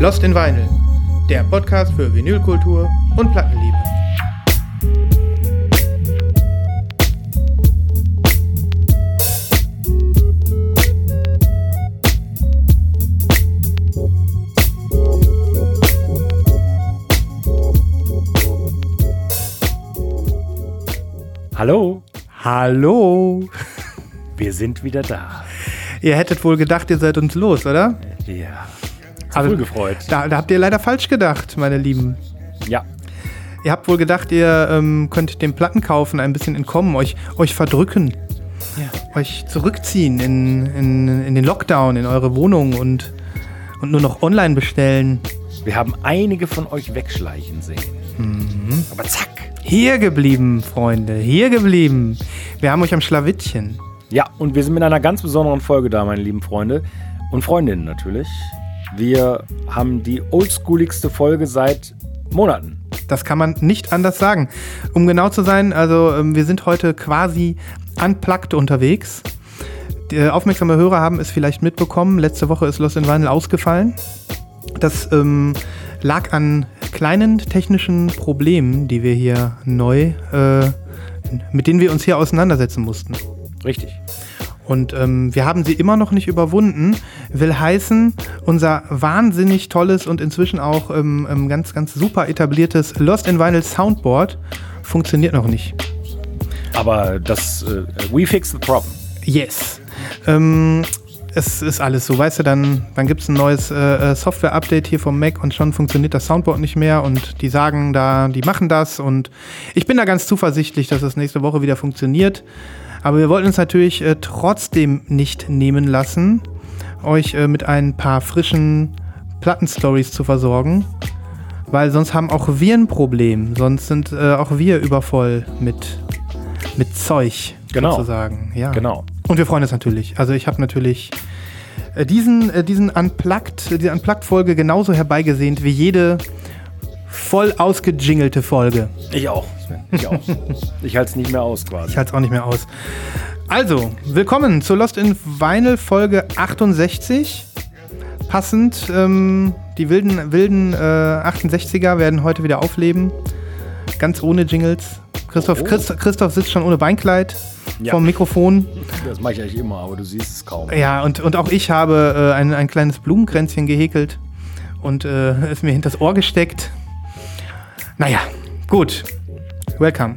Lost in Vinyl, der Podcast für Vinylkultur und Plattenliebe. Hallo, Hallo! wir sind wieder da. Ihr hättet wohl gedacht, ihr seid uns los, oder? Ja. Aber Voll gefreut. Da, da habt ihr leider falsch gedacht, meine Lieben. Ja. Ihr habt wohl gedacht, ihr ähm, könnt dem Plattenkaufen ein bisschen entkommen, euch, euch verdrücken, euch zurückziehen in, in, in den Lockdown, in eure Wohnung und, und nur noch online bestellen. Wir haben einige von euch wegschleichen sehen. Mhm. Aber zack. Hier geblieben, Freunde, hier geblieben. Wir haben euch am Schlawittchen. Ja, und wir sind mit einer ganz besonderen Folge da, meine lieben Freunde. Und Freundinnen natürlich. Wir haben die oldschooligste Folge seit Monaten. Das kann man nicht anders sagen. Um genau zu sein, also ähm, wir sind heute quasi unplugged unterwegs. Die äh, aufmerksame Hörer haben es vielleicht mitbekommen. Letzte Woche ist Lost in Vinyl ausgefallen. Das ähm, lag an kleinen technischen Problemen, die wir hier neu, äh, mit denen wir uns hier auseinandersetzen mussten. Richtig. Und ähm, wir haben sie immer noch nicht überwunden. Will heißen, unser wahnsinnig tolles und inzwischen auch ähm, ähm, ganz, ganz super etabliertes Lost in Vinyl Soundboard funktioniert noch nicht. Aber das, äh, we fix the problem. Yes. Ähm, es ist alles so, weißt du, dann, dann gibt es ein neues äh, äh, Software-Update hier vom Mac und schon funktioniert das Soundboard nicht mehr und die sagen da, die machen das und ich bin da ganz zuversichtlich, dass es nächste Woche wieder funktioniert. Aber wir wollten uns natürlich äh, trotzdem nicht nehmen lassen, euch äh, mit ein paar frischen Plattenstories zu versorgen, weil sonst haben auch wir ein Problem, sonst sind äh, auch wir übervoll mit, mit Zeug Genau. sozusagen. Ja. Genau. Und wir freuen uns natürlich. Also ich habe natürlich äh, diesen, äh, diesen Unplugged, diese Unplugged-Folge genauso herbeigesehnt wie jede voll ausgejingelte Folge. Ich auch. Ich auch. ich halte es nicht mehr aus quasi. Ich halte es auch nicht mehr aus. Also, willkommen zur Lost in Vinyl Folge 68. Passend, ähm, die wilden, wilden äh, 68er werden heute wieder aufleben. Ganz ohne Jingles. Christoph, Oh. Christ, Christoph sitzt schon ohne Beinkleid Ja. vom Mikrofon. Das mache ich eigentlich immer, aber du siehst es kaum. Ja, und, und auch ich habe äh, ein, ein kleines Blumenkränzchen gehäkelt und äh, es mir hinters Ohr gesteckt. Naja, gut. Welcome.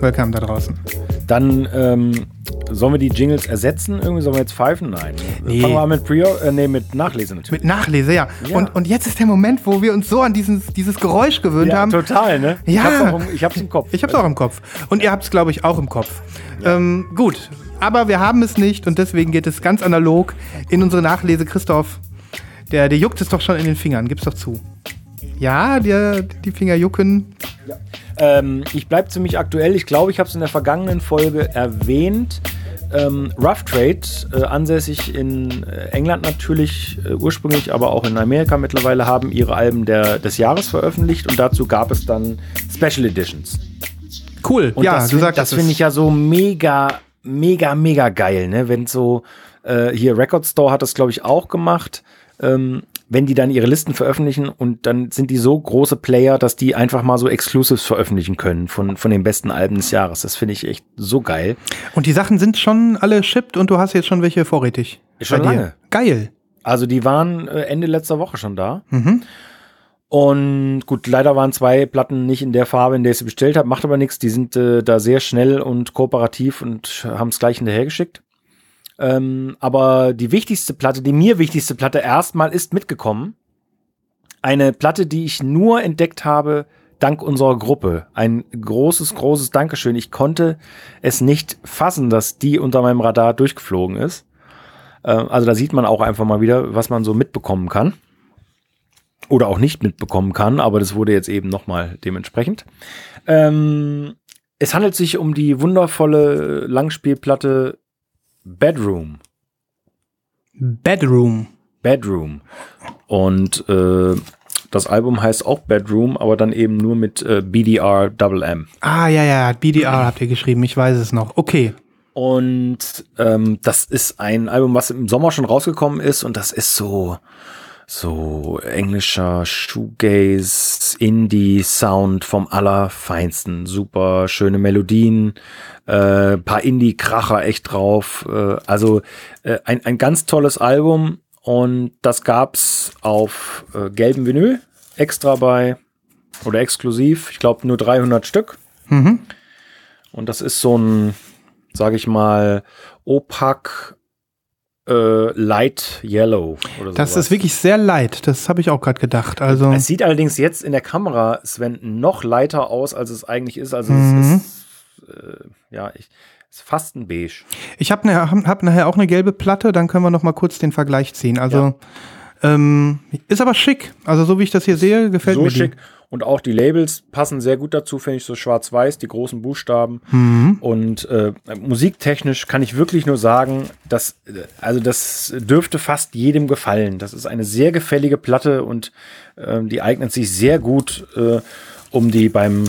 Welcome da draußen. Dann ähm, sollen wir die Jingles ersetzen? Irgendwie sollen wir jetzt pfeifen? Nein. Nee. Fangen wir an mit Pre äh, nee, mit Nachlese natürlich. Mit Nachlese, ja. Ja. Und, und jetzt ist der Moment, wo wir uns so an dieses, dieses Geräusch gewöhnt ja, haben. total, ne? Ja. Ich hab's, auch im, Kopf. Ich hab's auch im Kopf. Und ihr habt's, glaube ich, auch im Kopf. Ähm, gut. Aber wir haben es nicht und deswegen geht es ganz analog in unsere Nachlese. Christoph, der, der juckt es doch schon in den Fingern. Gib's doch zu. Ja, der, die Finger jucken. Ähm, ich bleibe ziemlich aktuell. Ich glaube, ich habe es in der vergangenen Folge erwähnt. Ähm, Rough Trade, äh, ansässig in äh, England natürlich äh, ursprünglich, aber auch in Amerika mittlerweile, haben ihre Alben der, des Jahres veröffentlicht und dazu gab es dann Special Editions. Cool. Und ja, das du find, sagst das finde ich ja so mega, mega, mega geil, ne? Wenn so, äh, hier Record Store hat das, glaube ich, auch gemacht. Ähm, wenn die dann ihre Listen veröffentlichen und dann sind die so große Player, dass die einfach mal so Exclusives veröffentlichen können von, von den besten Alben des Jahres. Das finde ich echt so geil. Und die Sachen sind schon alle shipped und du hast jetzt schon welche vorrätig. Schon bei dir. lange. Geil. Also die waren äh, Ende letzter Woche schon da. Mhm. Und gut, leider waren zwei Platten nicht in der Farbe, in der ich sie bestellt habe. Macht aber nichts. Die sind äh, da sehr schnell und kooperativ und haben es gleich hinterhergeschickt. Ähm, aber die wichtigste Platte, die mir wichtigste Platte erstmal ist mitgekommen. Eine Platte, die ich nur entdeckt habe dank unserer Gruppe. Ein großes, großes Dankeschön. Ich konnte es nicht fassen, dass die unter meinem Radar durchgeflogen ist. Äh, also da sieht man auch einfach mal wieder, was man so mitbekommen kann oder auch nicht mitbekommen kann, aber das wurde jetzt eben nochmal dementsprechend. Ähm, es handelt sich um die wundervolle Langspielplatte Bedroom. Bedroom. Bedroom. Und äh, das Album heißt auch Bedroom, aber dann eben nur mit äh, BDR Double M. Ah, ja, ja, BDR habt ihr geschrieben, ich weiß es noch. Okay. Und ähm, das ist ein Album, was im Sommer schon rausgekommen ist und das ist so so englischer Shoegaze, Indie-Sound vom allerfeinsten. Super schöne Melodien, äh, paar Indie-Kracher echt drauf. Äh, also äh, ein, ein ganz tolles Album und das gab's auf äh, gelbem Vinyl, extra bei oder exklusiv. Ich glaube nur 300 Stück. Mhm. Und das ist so ein, sage ich mal, opak äh, Light Yellow oder. Das ist wirklich sehr light, das habe ich auch gerade gedacht. Also Es sieht allerdings jetzt in der Kamera, Sven, noch lighter aus, als es eigentlich ist. Also Mhm. es ist, äh, ja, ich, es ist fast ein Beige. ich habe ne, hab, hab nachher auch eine gelbe Platte, dann können wir noch mal kurz den Vergleich ziehen. Also ähm, ist aber schick. Also so wie ich das hier sehe, gefällt so mir schick. die. Und auch die Labels passen sehr gut dazu, finde ich, so schwarz-weiß, die großen Buchstaben. Mhm. Und äh, musiktechnisch kann ich wirklich nur sagen, dass, äh, also das dürfte fast jedem gefallen. Das ist eine sehr gefällige Platte und ähm, die eignet sich sehr gut, äh, um die beim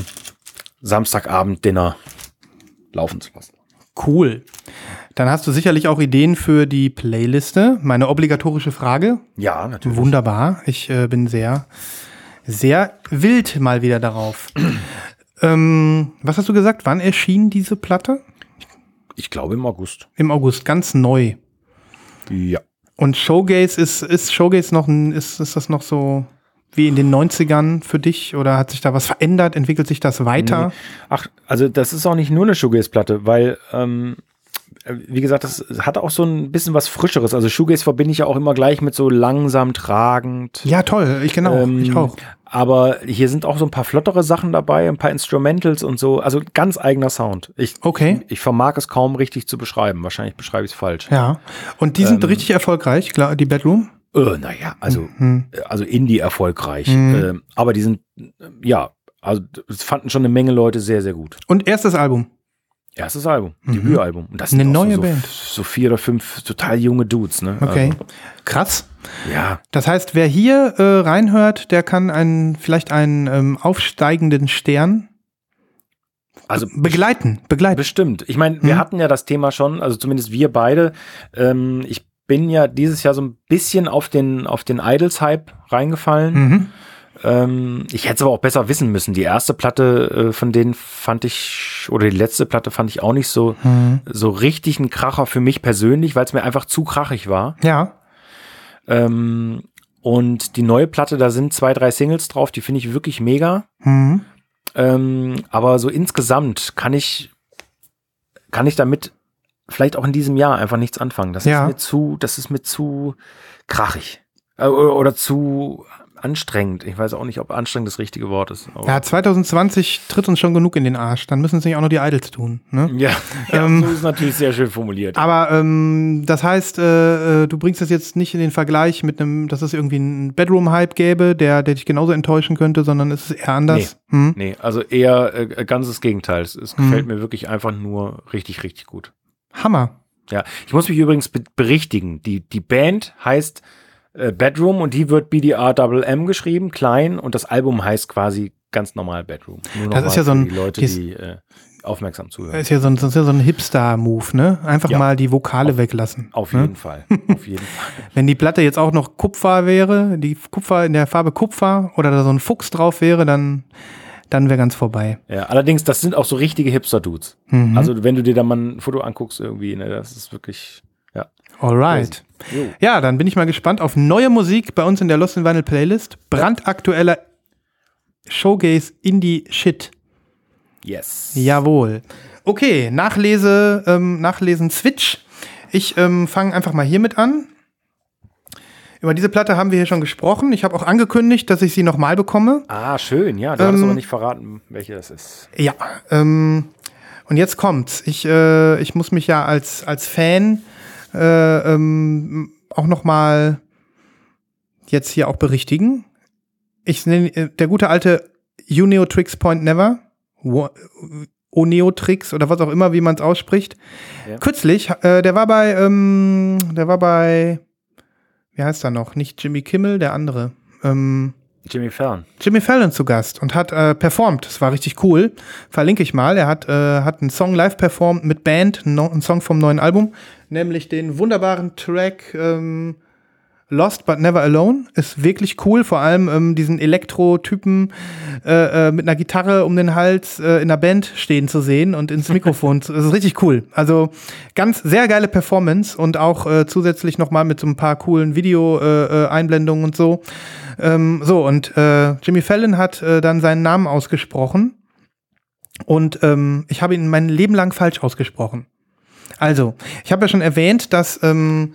Samstagabend-Dinner laufen zu lassen. Cool. Dann hast du sicherlich auch Ideen für die Playliste. Meine obligatorische Frage. Ja, natürlich. Wunderbar. Ich äh, bin sehr, sehr wild mal wieder darauf. ähm, was hast du gesagt? Wann erschien diese Platte? Ich glaube im August. Im August, ganz neu. Ja. Und Showgaze ist, ist Showgaze noch ein, ist, ist das noch so wie in den 90ern für dich? Oder hat sich da was verändert? Entwickelt sich das weiter? Nee. Ach, also das ist auch nicht nur eine Shoegaze-Platte, weil, ähm, äh, wie gesagt, das hat auch so ein bisschen was Frischeres. Also Shoegaze verbinde ich ja auch immer gleich mit so langsam tragend. Ja, toll. Ich genau. Ähm, ich auch. Aber hier sind auch so ein paar flottere Sachen dabei, ein paar Instrumentals und so. Also ganz eigener Sound. Ich, Okay. ich vermag es kaum richtig zu beschreiben. Wahrscheinlich beschreibe ich es falsch. Ja. Und die sind ähm, richtig erfolgreich, klar, die Bedroom. Äh, naja, also, Hm. äh, also Indie erfolgreich. Mhm. Ähm, aber die sind, äh, ja, also es fanden schon eine Menge Leute sehr, sehr gut. Und erstes Album. Erstes Album, Mhm. Debütalbum. Und das Eine neue so, Band. So vier oder fünf total junge Dudes, ne? Okay. Krass. Also, ja, Das heißt, wer hier äh, reinhört, der kann einen, vielleicht einen ähm, aufsteigenden Stern also begleiten. Begleiten. bestimmt. Ich meine, wir Mhm. hatten ja das Thema schon, also zumindest wir beide. Ähm, ich bin ja dieses Jahr so ein bisschen auf den, auf den Idols-Hype reingefallen. Mhm. Ähm, ich hätte es aber auch besser wissen müssen. Die erste Platte äh, von denen fand ich, oder die letzte Platte fand ich auch nicht so, Mhm. so richtig ein Kracher für mich persönlich, weil es mir einfach zu krachig war. Ja. Ähm, und die neue Platte, da sind zwei, drei Singles drauf, die finde ich wirklich mega. Mhm. Ähm, aber so insgesamt kann ich, kann ich damit vielleicht auch in diesem Jahr einfach nichts anfangen. Das Ja. ist mir zu, das ist mir zu krachig. Äh, oder, oder zu anstrengend. Ich weiß auch nicht, ob anstrengend das richtige Wort ist. Ja, 2020 tritt uns schon genug in den Arsch. Dann müssen es nicht auch noch die Idols tun. Ne? Ja, ja Ähm, so ist natürlich sehr schön formuliert. Aber ähm, das heißt, äh, äh, du bringst das jetzt nicht in den Vergleich mit einem, dass es irgendwie einen Bedroom-Hype gäbe, der, der dich genauso enttäuschen könnte, sondern es ist eher anders. Hm? nee, also eher äh, ganzes Gegenteil. Es, es Mhm. gefällt mir wirklich einfach nur richtig, richtig gut. Hammer. Ja, ich muss mich übrigens be berichtigen. Die, die Band heißt äh, Bedroom und die wird BDR Double M geschrieben, klein, und das Album heißt quasi ganz normal Bedroom. Nur Das ist ja so ein- die Leute, dies- die äh, aufmerksam zuhören. Das ist ja so ein, ist ja so ein Hipster-Move, ne? Einfach Ja. mal die Vokale weglassen. Auf ne? jeden Fall. Auf jeden Fall. Wenn die Platte jetzt auch noch Kupfer wäre, die Kupfer in der Farbe Kupfer oder da so ein Fuchs drauf wäre, dann, dann wäre ganz vorbei. Ja, allerdings, das sind auch so richtige Hipster-Dudes. Mhm. Also, wenn du dir da mal ein Foto anguckst, irgendwie, ne, das ist wirklich. Ja. Alright. Ja, dann bin ich mal gespannt auf neue Musik bei uns in der Lost in Vinyl Playlist. Brandaktueller Showgaze Indie Shit. Yes. Jawohl. Okay, Nachlese, ähm, Nachlesen Switch. Ich ähm, fange einfach mal hiermit an. Über diese Platte haben wir hier schon gesprochen. Ich habe auch angekündigt, dass ich sie nochmal bekomme. Ah, schön. Ja, du hast Ähm, aber nicht verraten, welche das ist. Ja, ähm, und jetzt kommt's. Ich, äh, ich muss mich ja als, als Fan äh, ähm, auch noch mal jetzt hier auch berichtigen. Ich nenne äh, der gute alte Unio Tricks Point Never. Oneotrix oder was auch immer, wie man es ausspricht. Ja. Kürzlich, äh, der war bei, ähm, der war bei, wie heißt er noch? Nicht Jimmy Kimmel, der andere. Ähm, Jimmy Fallon. Jimmy Fallon zu Gast und hat äh, performt. Das war richtig cool. Verlinke ich mal. Er hat, äh, hat einen Song live performt mit Band, no, einen Song vom neuen Album, nämlich den wunderbaren Track ähm, Lost but Never Alone. Ist wirklich cool, vor allem ähm, diesen Elektro-Typen äh, äh, mit einer Gitarre um den Hals äh, in der Band stehen zu sehen und ins Mikrofon. zu- das ist richtig cool. Also ganz sehr geile Performance und auch äh, zusätzlich nochmal mit so ein paar coolen Video-Einblendungen und so. Ähm, so, und äh, Jimmy Fallon hat äh, dann seinen Namen ausgesprochen. Und ähm, ich habe ihn mein Leben lang falsch ausgesprochen. Also, ich habe ja schon erwähnt, dass, ähm,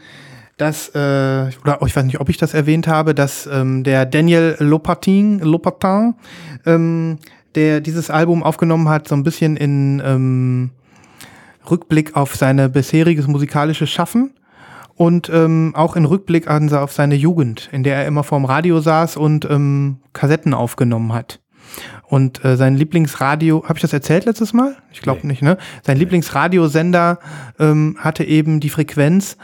dass äh, oder ich weiß nicht, ob ich das erwähnt habe, dass ähm, der Daniel Lopatin, Lopatin ähm, der dieses Album aufgenommen hat, so ein bisschen in ähm, Rückblick auf seine bisheriges musikalisches Schaffen und ähm, auch in Rückblick an, auf seine Jugend, in der er immer vorm Radio saß und ähm, Kassetten aufgenommen hat. Und äh, sein Lieblingsradio, habe ich das erzählt letztes Mal? Ich glaube Nee. nicht, ne? Sein Lieblingsradiosender ähm, hatte eben die Frequenz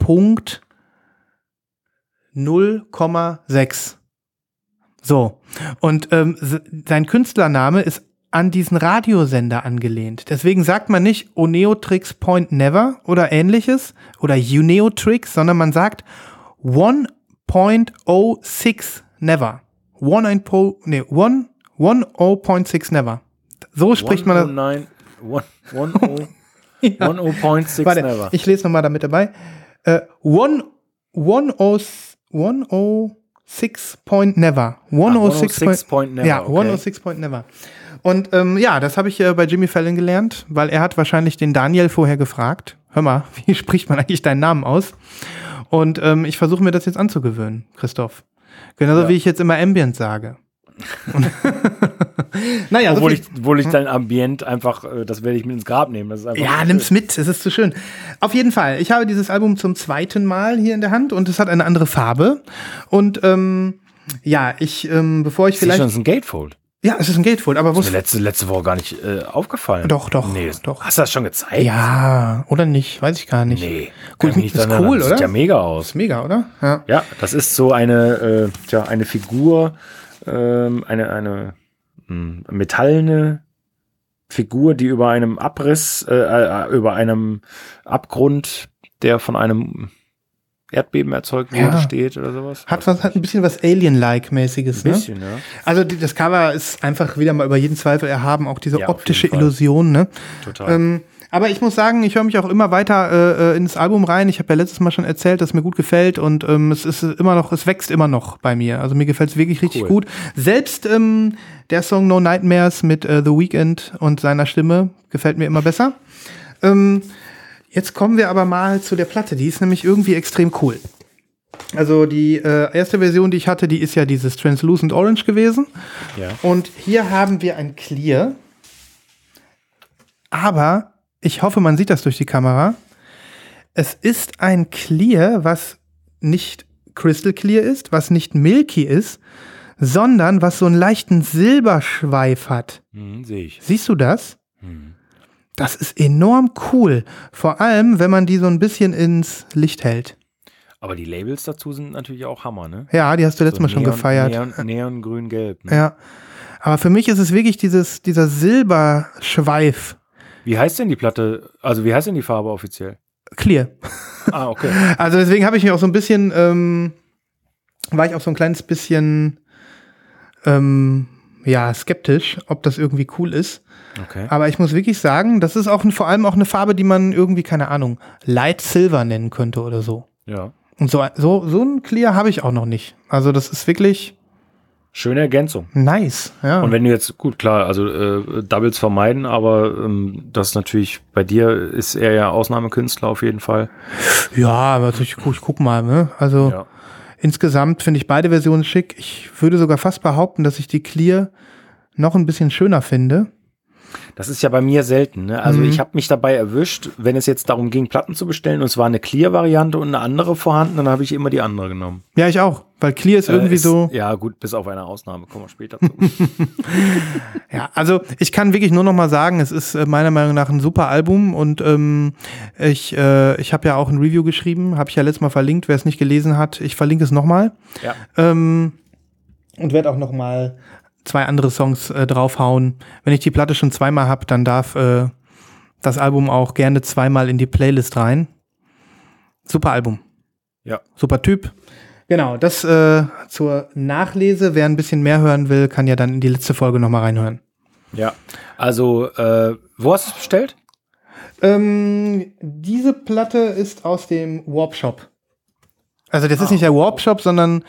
1.0,6. So. Und ähm, sein Künstlername ist an diesen Radiosender angelehnt. Deswegen sagt man nicht Oneotrix Point Never oder ähnliches oder Uneotrix, sondern man sagt 1.06 Never. 1.0 nee, 1 10.6 Never. So spricht man das. 109, 10, 10, 10.6 Warte, never. ich lese nochmal damit dabei. Äh, one, one oh, 106 Point Never. 106 106 Point Never, Ja, okay. 106 Point Never. Und ähm, ja, das habe ich äh, bei Jimmy Fallon gelernt, weil er hat wahrscheinlich den Daniel vorher gefragt. Hör mal, wie spricht man eigentlich deinen Namen aus? Und ähm, ich versuche mir das jetzt anzugewöhnen, Christoph. Genauso Ja. wie ich jetzt immer Ambient sage. Naja, so obwohl, viel- ich, obwohl ich dein Ambient einfach, äh, das werde ich mit ins Grab nehmen. Das ist Ja, nimm's mit, es ist zu schön. Auf jeden Fall, ich habe dieses Album zum zweiten Mal hier in der Hand und es hat eine andere Farbe. Und ähm, ja, ich, ähm, bevor ich Vielleicht vielleicht. schon, das ist ein Gatefold. Ja, es ist ein Gatefold, aber Ist mir letzte, letzte Woche gar nicht äh, aufgefallen. Doch, doch, Nee, das- doch. Hast du das schon gezeigt? Ja, oder nicht? Weiß ich gar nicht. Nee. Gut, nicht ist cool, das oder? Sieht ja mega aus. Ist mega, oder? Ja. Ja, das ist so eine, äh, tja, eine Figur, ähm, eine, eine mh, metallene Figur, die über einem Abriss, äh, äh, über einem Abgrund, der von einem Erdbeben erzeugt wurde, Ja. steht oder sowas. Hat, was, hat ein bisschen was Alien-like-mäßiges, ein ne? bisschen, ja. Also die, das Cover ist einfach wieder mal über jeden Zweifel erhaben, auch diese Ja, optische. Illusion, ne? Total. Ähm, aber ich muss sagen, ich höre mich auch immer weiter äh, äh, ins Album rein. Ich habe ja letztes Mal schon erzählt, dass es mir gut gefällt und ähm, es ist immer noch, es wächst immer noch bei mir. Also mir gefällt es wirklich richtig Cool. gut. Selbst ähm, der Song No Nightmares mit äh, The Weeknd und seiner Stimme gefällt mir immer besser. Ähm, jetzt kommen wir aber mal zu der Platte. Die ist nämlich irgendwie extrem cool. Also die äh, erste Version, die ich hatte, die ist ja dieses Translucent Orange gewesen. ja. Und hier haben wir ein Clear. Aber ich hoffe, man sieht das durch die Kamera. Es ist ein Clear, was nicht Crystal Clear ist, was nicht Milky ist, sondern was so einen leichten Silberschweif hat. Hm, Sehe ich. Siehst du das? Hm. Das ist enorm cool. Vor allem, wenn man die so ein bisschen ins Licht hält. Aber die Labels dazu sind natürlich auch Hammer, ne? Ja, die hast du letztes So Mal schon Neon- gefeiert. Neon, Neon grün, gelb. Ne? Ja. Aber für mich ist es wirklich dieses, dieser Silberschweif. Wie heißt denn die Platte? Also wie heißt denn die Farbe offiziell? Clear. Ah, okay. Also deswegen habe ich mich auch so ein bisschen, ähm, war ich auch so ein kleines bisschen, ähm, ja, skeptisch, ob das irgendwie cool ist. Okay. Aber ich muss wirklich sagen, das ist auch vor allem auch eine Farbe, die man irgendwie, keine Ahnung, Light Silver nennen könnte oder so. Ja. Und so, so, so ein Clear habe ich auch noch nicht. Also das ist wirklich Schöne Ergänzung. nice. Ja. Und wenn du jetzt, gut, klar, also äh, Doubles vermeiden, aber ähm, das natürlich, bei dir ist er ja Ausnahmekünstler auf jeden Fall. ja, aber ich, ich guck mal, ne? Also Ja. insgesamt finde ich beide Versionen schick. Ich würde sogar fast behaupten, dass ich die Clear noch ein bisschen schöner finde. Das ist ja bei mir selten. Ne? Also Mhm. ich habe mich dabei erwischt, wenn es jetzt darum ging, Platten zu bestellen und es war eine Clear-Variante und eine andere vorhanden, dann habe ich immer die andere genommen. Ja, ich auch. Weil Clear ist irgendwie Äh, ist, so. Ja, gut, bis auf eine Ausnahme, kommen wir später zu. Ja, also ich kann wirklich nur noch mal sagen, es ist äh, meiner Meinung nach ein super Album und ähm, ich, äh, ich habe ja auch ein Review geschrieben, habe ich ja letztes Mal verlinkt, wer es nicht gelesen hat, ich verlinke es nochmal. ja. Ähm, und werde auch noch mal zwei andere Songs äh, draufhauen. Wenn ich die Platte schon zweimal habe, dann darf äh, das Album auch gerne zweimal in die Playlist rein. Super Album. Ja. Super Typ. Genau, das äh, zur Nachlese. Wer ein bisschen mehr hören will, kann ja dann in die letzte Folge noch mal reinhören. Ja. Also, äh, wo hast du es bestellt? Ähm, diese Platte ist aus dem Warp Shop. Also das ist nicht der Warp Shop, sondern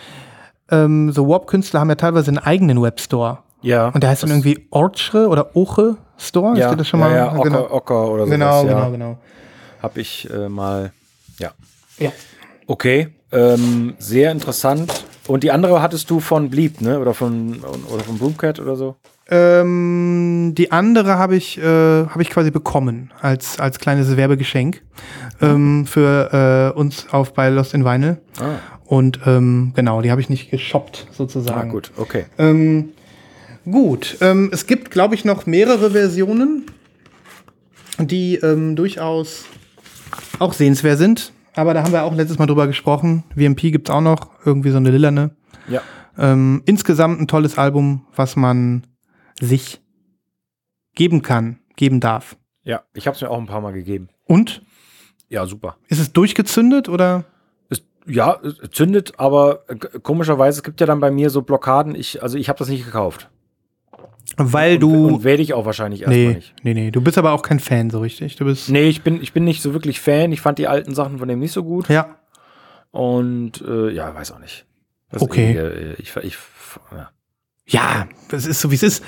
ähm, so Warp-Künstler haben ja teilweise einen eigenen Webstore. Ja. Und der heißt dann irgendwie Orchre oder Oche Store. ja, das schon mal? ja, ja, Ocker, genau, Ocker oder sowas. genau, ja. genau, genau. Habe ich äh, mal, ja. Ja. Okay, ähm, sehr interessant. Und die andere hattest du von Bleep, ne? Oder von, oder von Broomcat oder so? Ähm, die andere habe ich, äh, habe ich quasi bekommen als, als kleines Werbegeschenk ähm, für äh, uns auf bei Lost in Vinyl. Ah, Und ähm, genau, die habe ich nicht geshoppt sozusagen. ah gut, okay. Ähm, gut, ähm, es gibt, glaube ich, noch mehrere Versionen, die ähm, durchaus auch sehenswert sind. Aber da haben wir auch letztes Mal drüber gesprochen. VMP gibt's auch noch, irgendwie so eine lilane. Ja. Ähm, insgesamt ein tolles Album, was man sich geben kann, geben darf. Ja, ich habe es mir auch ein paar Mal gegeben. Und? Ja, super. Ist es durchgezündet oder? Ja, es zündet, aber äh, komischerweise, es gibt ja dann bei mir so Blockaden. Ich, also ich habe das nicht gekauft. Weil Und, du. und werde ich auch wahrscheinlich erstmal nee, nicht. nee, nee. Du bist aber auch kein Fan so richtig. Du bist. Nee, ich bin, ich bin nicht so wirklich Fan. Ich fand die alten Sachen von dem nicht so gut. Ja. Und äh, ja, weiß auch nicht. Das Okay. ewige, äh, Ich, ich, ja. Ja, das ist so, wie es ist.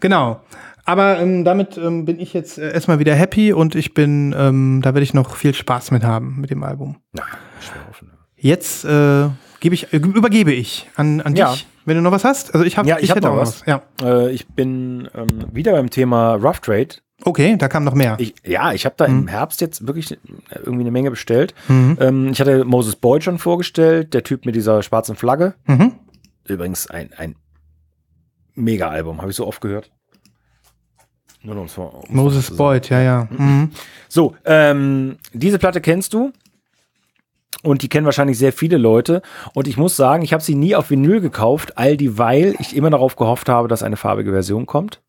Genau. Aber ähm, damit ähm, bin ich jetzt äh, erstmal wieder happy und ich bin, ähm, da werde ich noch viel Spaß mit haben mit dem Album. Na, offen. Jetzt äh, gebe ich, äh, übergebe ich an, an Ja. dich, wenn du noch was hast. Also ich habe, Ja, ich hab hätte noch auch was. Ja. Äh, ich bin ähm, wieder beim Thema Rough Trade. Okay, da kam noch mehr. Ich, ja, ich habe da Mhm. im Herbst jetzt wirklich äh, irgendwie eine Menge bestellt. Mhm. Ähm, ich hatte Moses Boyd schon vorgestellt, der Typ mit dieser schwarzen Flagge. Mhm. Übrigens ein, ein Mega-Album, habe ich so oft gehört. Nur mal Moses. Boyd, ja, ja. Mhm. So, ähm, diese Platte kennst du. Und die kennen wahrscheinlich sehr viele Leute. Und ich muss sagen, ich habe sie nie auf Vinyl gekauft, all dieweil ich immer darauf gehofft habe, dass eine farbige Version kommt.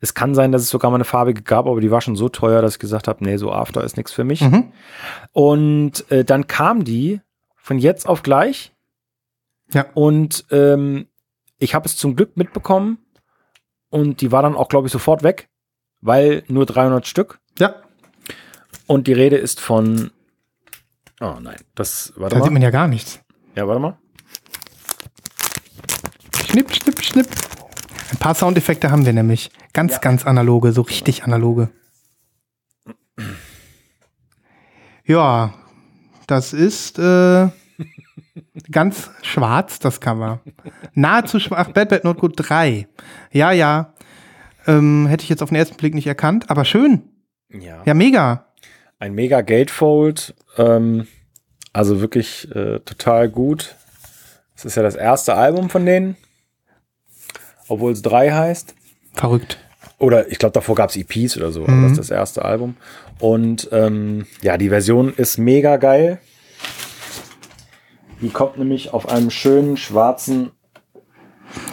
Es kann sein, dass es sogar mal eine farbige gab, aber die war schon so teuer, dass ich gesagt habe, nee, so After ist nichts für mich. Mhm. Und äh, dann kam die von jetzt auf gleich. Ja. Und ähm, ich habe es zum Glück mitbekommen. Und die war dann auch, glaube ich, sofort weg, weil nur 300 Stück. Ja, Und die Rede ist von. Oh nein, das. Warte da sieht mal. man ja gar nichts. Ja, warte mal. Schnipp, schnipp, schnipp. Ein paar Soundeffekte haben wir nämlich. Ganz, Ja. ganz analoge, so richtig analoge. Ja, das ist äh, ganz schwarz, das Cover. Nahezu schwarz. Ach, Bad Bad Not Good 3. Ja, ja. Ähm, hätte ich jetzt auf den ersten Blick nicht erkannt, aber schön. Ja. Ja, mega. Ein mega Gatefold. Ähm, also wirklich äh, total gut. Es ist ja das erste Album von denen. Obwohl es drei heißt. Verrückt. Oder ich glaube, davor gab es EPs oder so, aber Mhm. das ist das erste Album. Und ähm, ja, die Version ist mega geil. Die kommt nämlich auf einem schönen schwarzen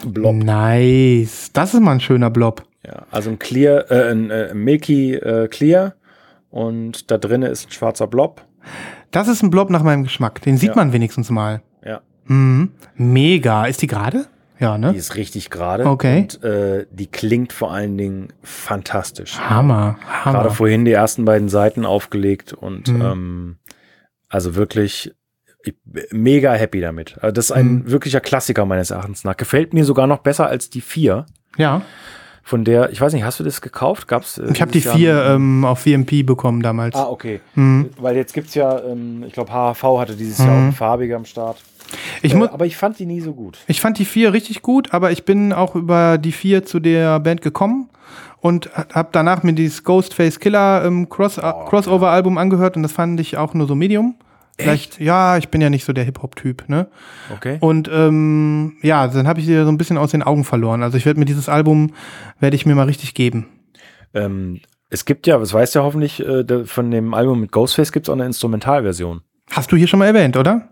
Blob. Nice. Das ist mal ein schöner Blob. Ja, also ein Clear, äh, ein äh, Milky äh, Clear. Und da drinnen ist ein schwarzer Blob. Das ist ein Blob nach meinem Geschmack. Den sieht Ja. man wenigstens mal. Ja, Mhm. Mega. Ist die gerade? Ja, die ne? ist richtig gerade. Okay. Und äh, die klingt vor allen Dingen fantastisch. Hammer. Gerade Hammer. vorhin die ersten beiden Seiten aufgelegt und Mhm. ähm, also wirklich mega happy damit. Also das ist ein Mhm. wirklicher Klassiker meines Erachtens nach. Gefällt mir sogar noch besser als die vier. Ja. Von der, ich weiß nicht, hast du das gekauft? Gab's, äh, Ich habe die vier ähm, auf VMP bekommen damals. Ah, okay. Mhm. Weil jetzt gibt es ja, ähm, ich glaube, HHV hatte dieses Jahr auch eine farbige am Start. Ich, Äh, aber ich fand die nie so gut. ich fand die vier richtig gut, aber ich bin auch über die vier zu der Band gekommen und habe danach mir dieses Ghostface Killer ähm, Cross Oh, Crossover-Album angehört und das fand ich auch nur so Medium. Vielleicht, ja, ich bin ja nicht so der Hip-Hop-Typ, ne? Okay. Und ähm, ja, dann habe ich sie so ein bisschen aus den Augen verloren. Also ich werde mir dieses Album, werde ich mir mal richtig geben. Ähm, es gibt ja, das weißt du ja hoffentlich, äh, von dem Album mit Ghostface gibt es auch eine Instrumentalversion. Hast du hier schon mal erwähnt, oder?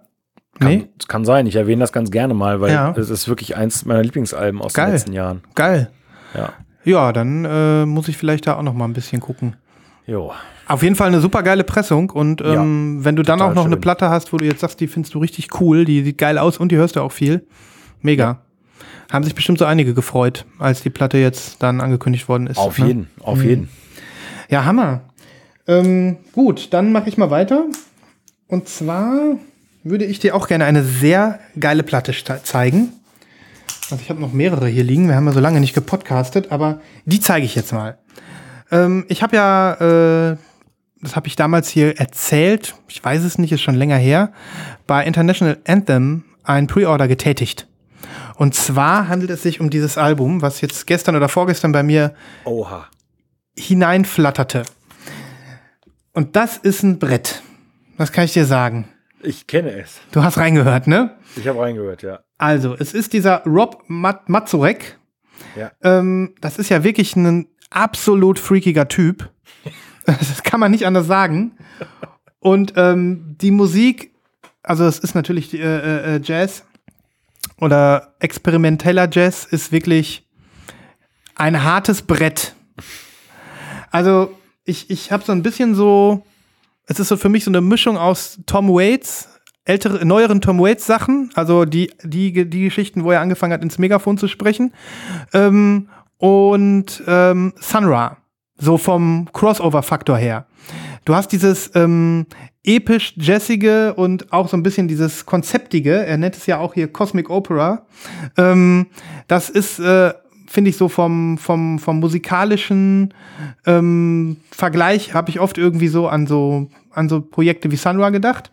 Kann, Nee? es kann sein, ich erwähne das ganz gerne mal, weil Ja. es ist wirklich eins meiner Lieblingsalben aus Geil. den letzten Jahren. Geil. Ja. Ja, dann äh, muss ich vielleicht da auch noch mal ein bisschen gucken. Jo. Auf jeden Fall eine super geile Pressung und ähm, wenn du dann auch noch eine schön. Platte hast, wo du jetzt sagst, die findest du richtig cool, die sieht geil aus und die hörst du auch viel. Mega. Haben sich bestimmt so einige gefreut, als die Platte jetzt dann angekündigt worden ist. Auf ne? jeden, auf jeden. Ja, Hammer. Ähm, gut, dann mache ich mal weiter. Und zwar würde ich dir auch gerne eine sehr geile Platte zeigen. Also ich habe noch mehrere hier liegen. Wir haben ja so lange nicht gepodcastet, aber die zeige ich jetzt mal. Ähm, ich habe ja, äh, das habe ich damals hier erzählt, ich weiß es nicht, ist schon länger her, bei International Anthem ein Pre-Order getätigt. Und zwar handelt es sich um dieses Album, was jetzt gestern oder vorgestern bei mir Oha. hineinflatterte. Und das ist ein Brett. Das kann ich dir sagen. Ich kenne es. Du hast reingehört, ne? Ich habe reingehört, ja. Also, es ist dieser Rob Mat Mazurek. Ja. Ähm, das ist ja wirklich ein absolut freakiger Typ. Das kann man nicht anders sagen. Und ähm, die Musik, also es ist natürlich äh, äh, Jazz oder experimenteller Jazz, ist wirklich ein hartes Brett. Also ich, ich habe so ein bisschen so, es ist so für mich so eine Mischung aus Tom Waits, ältere, neueren Tom Waits Sachen, also die, die, die Geschichten, wo er angefangen hat, ins Megafon zu sprechen, ähm, und ähm, Sun Ra, so vom Crossover-Faktor her. Du hast dieses ähm, episch jazzige und auch so ein bisschen dieses konzeptige, er nennt es ja auch hier Cosmic Opera. Ähm, das ist, äh, finde ich, so vom, vom, vom musikalischen ähm, Vergleich habe ich oft irgendwie so an so an so Projekte wie Sunra gedacht.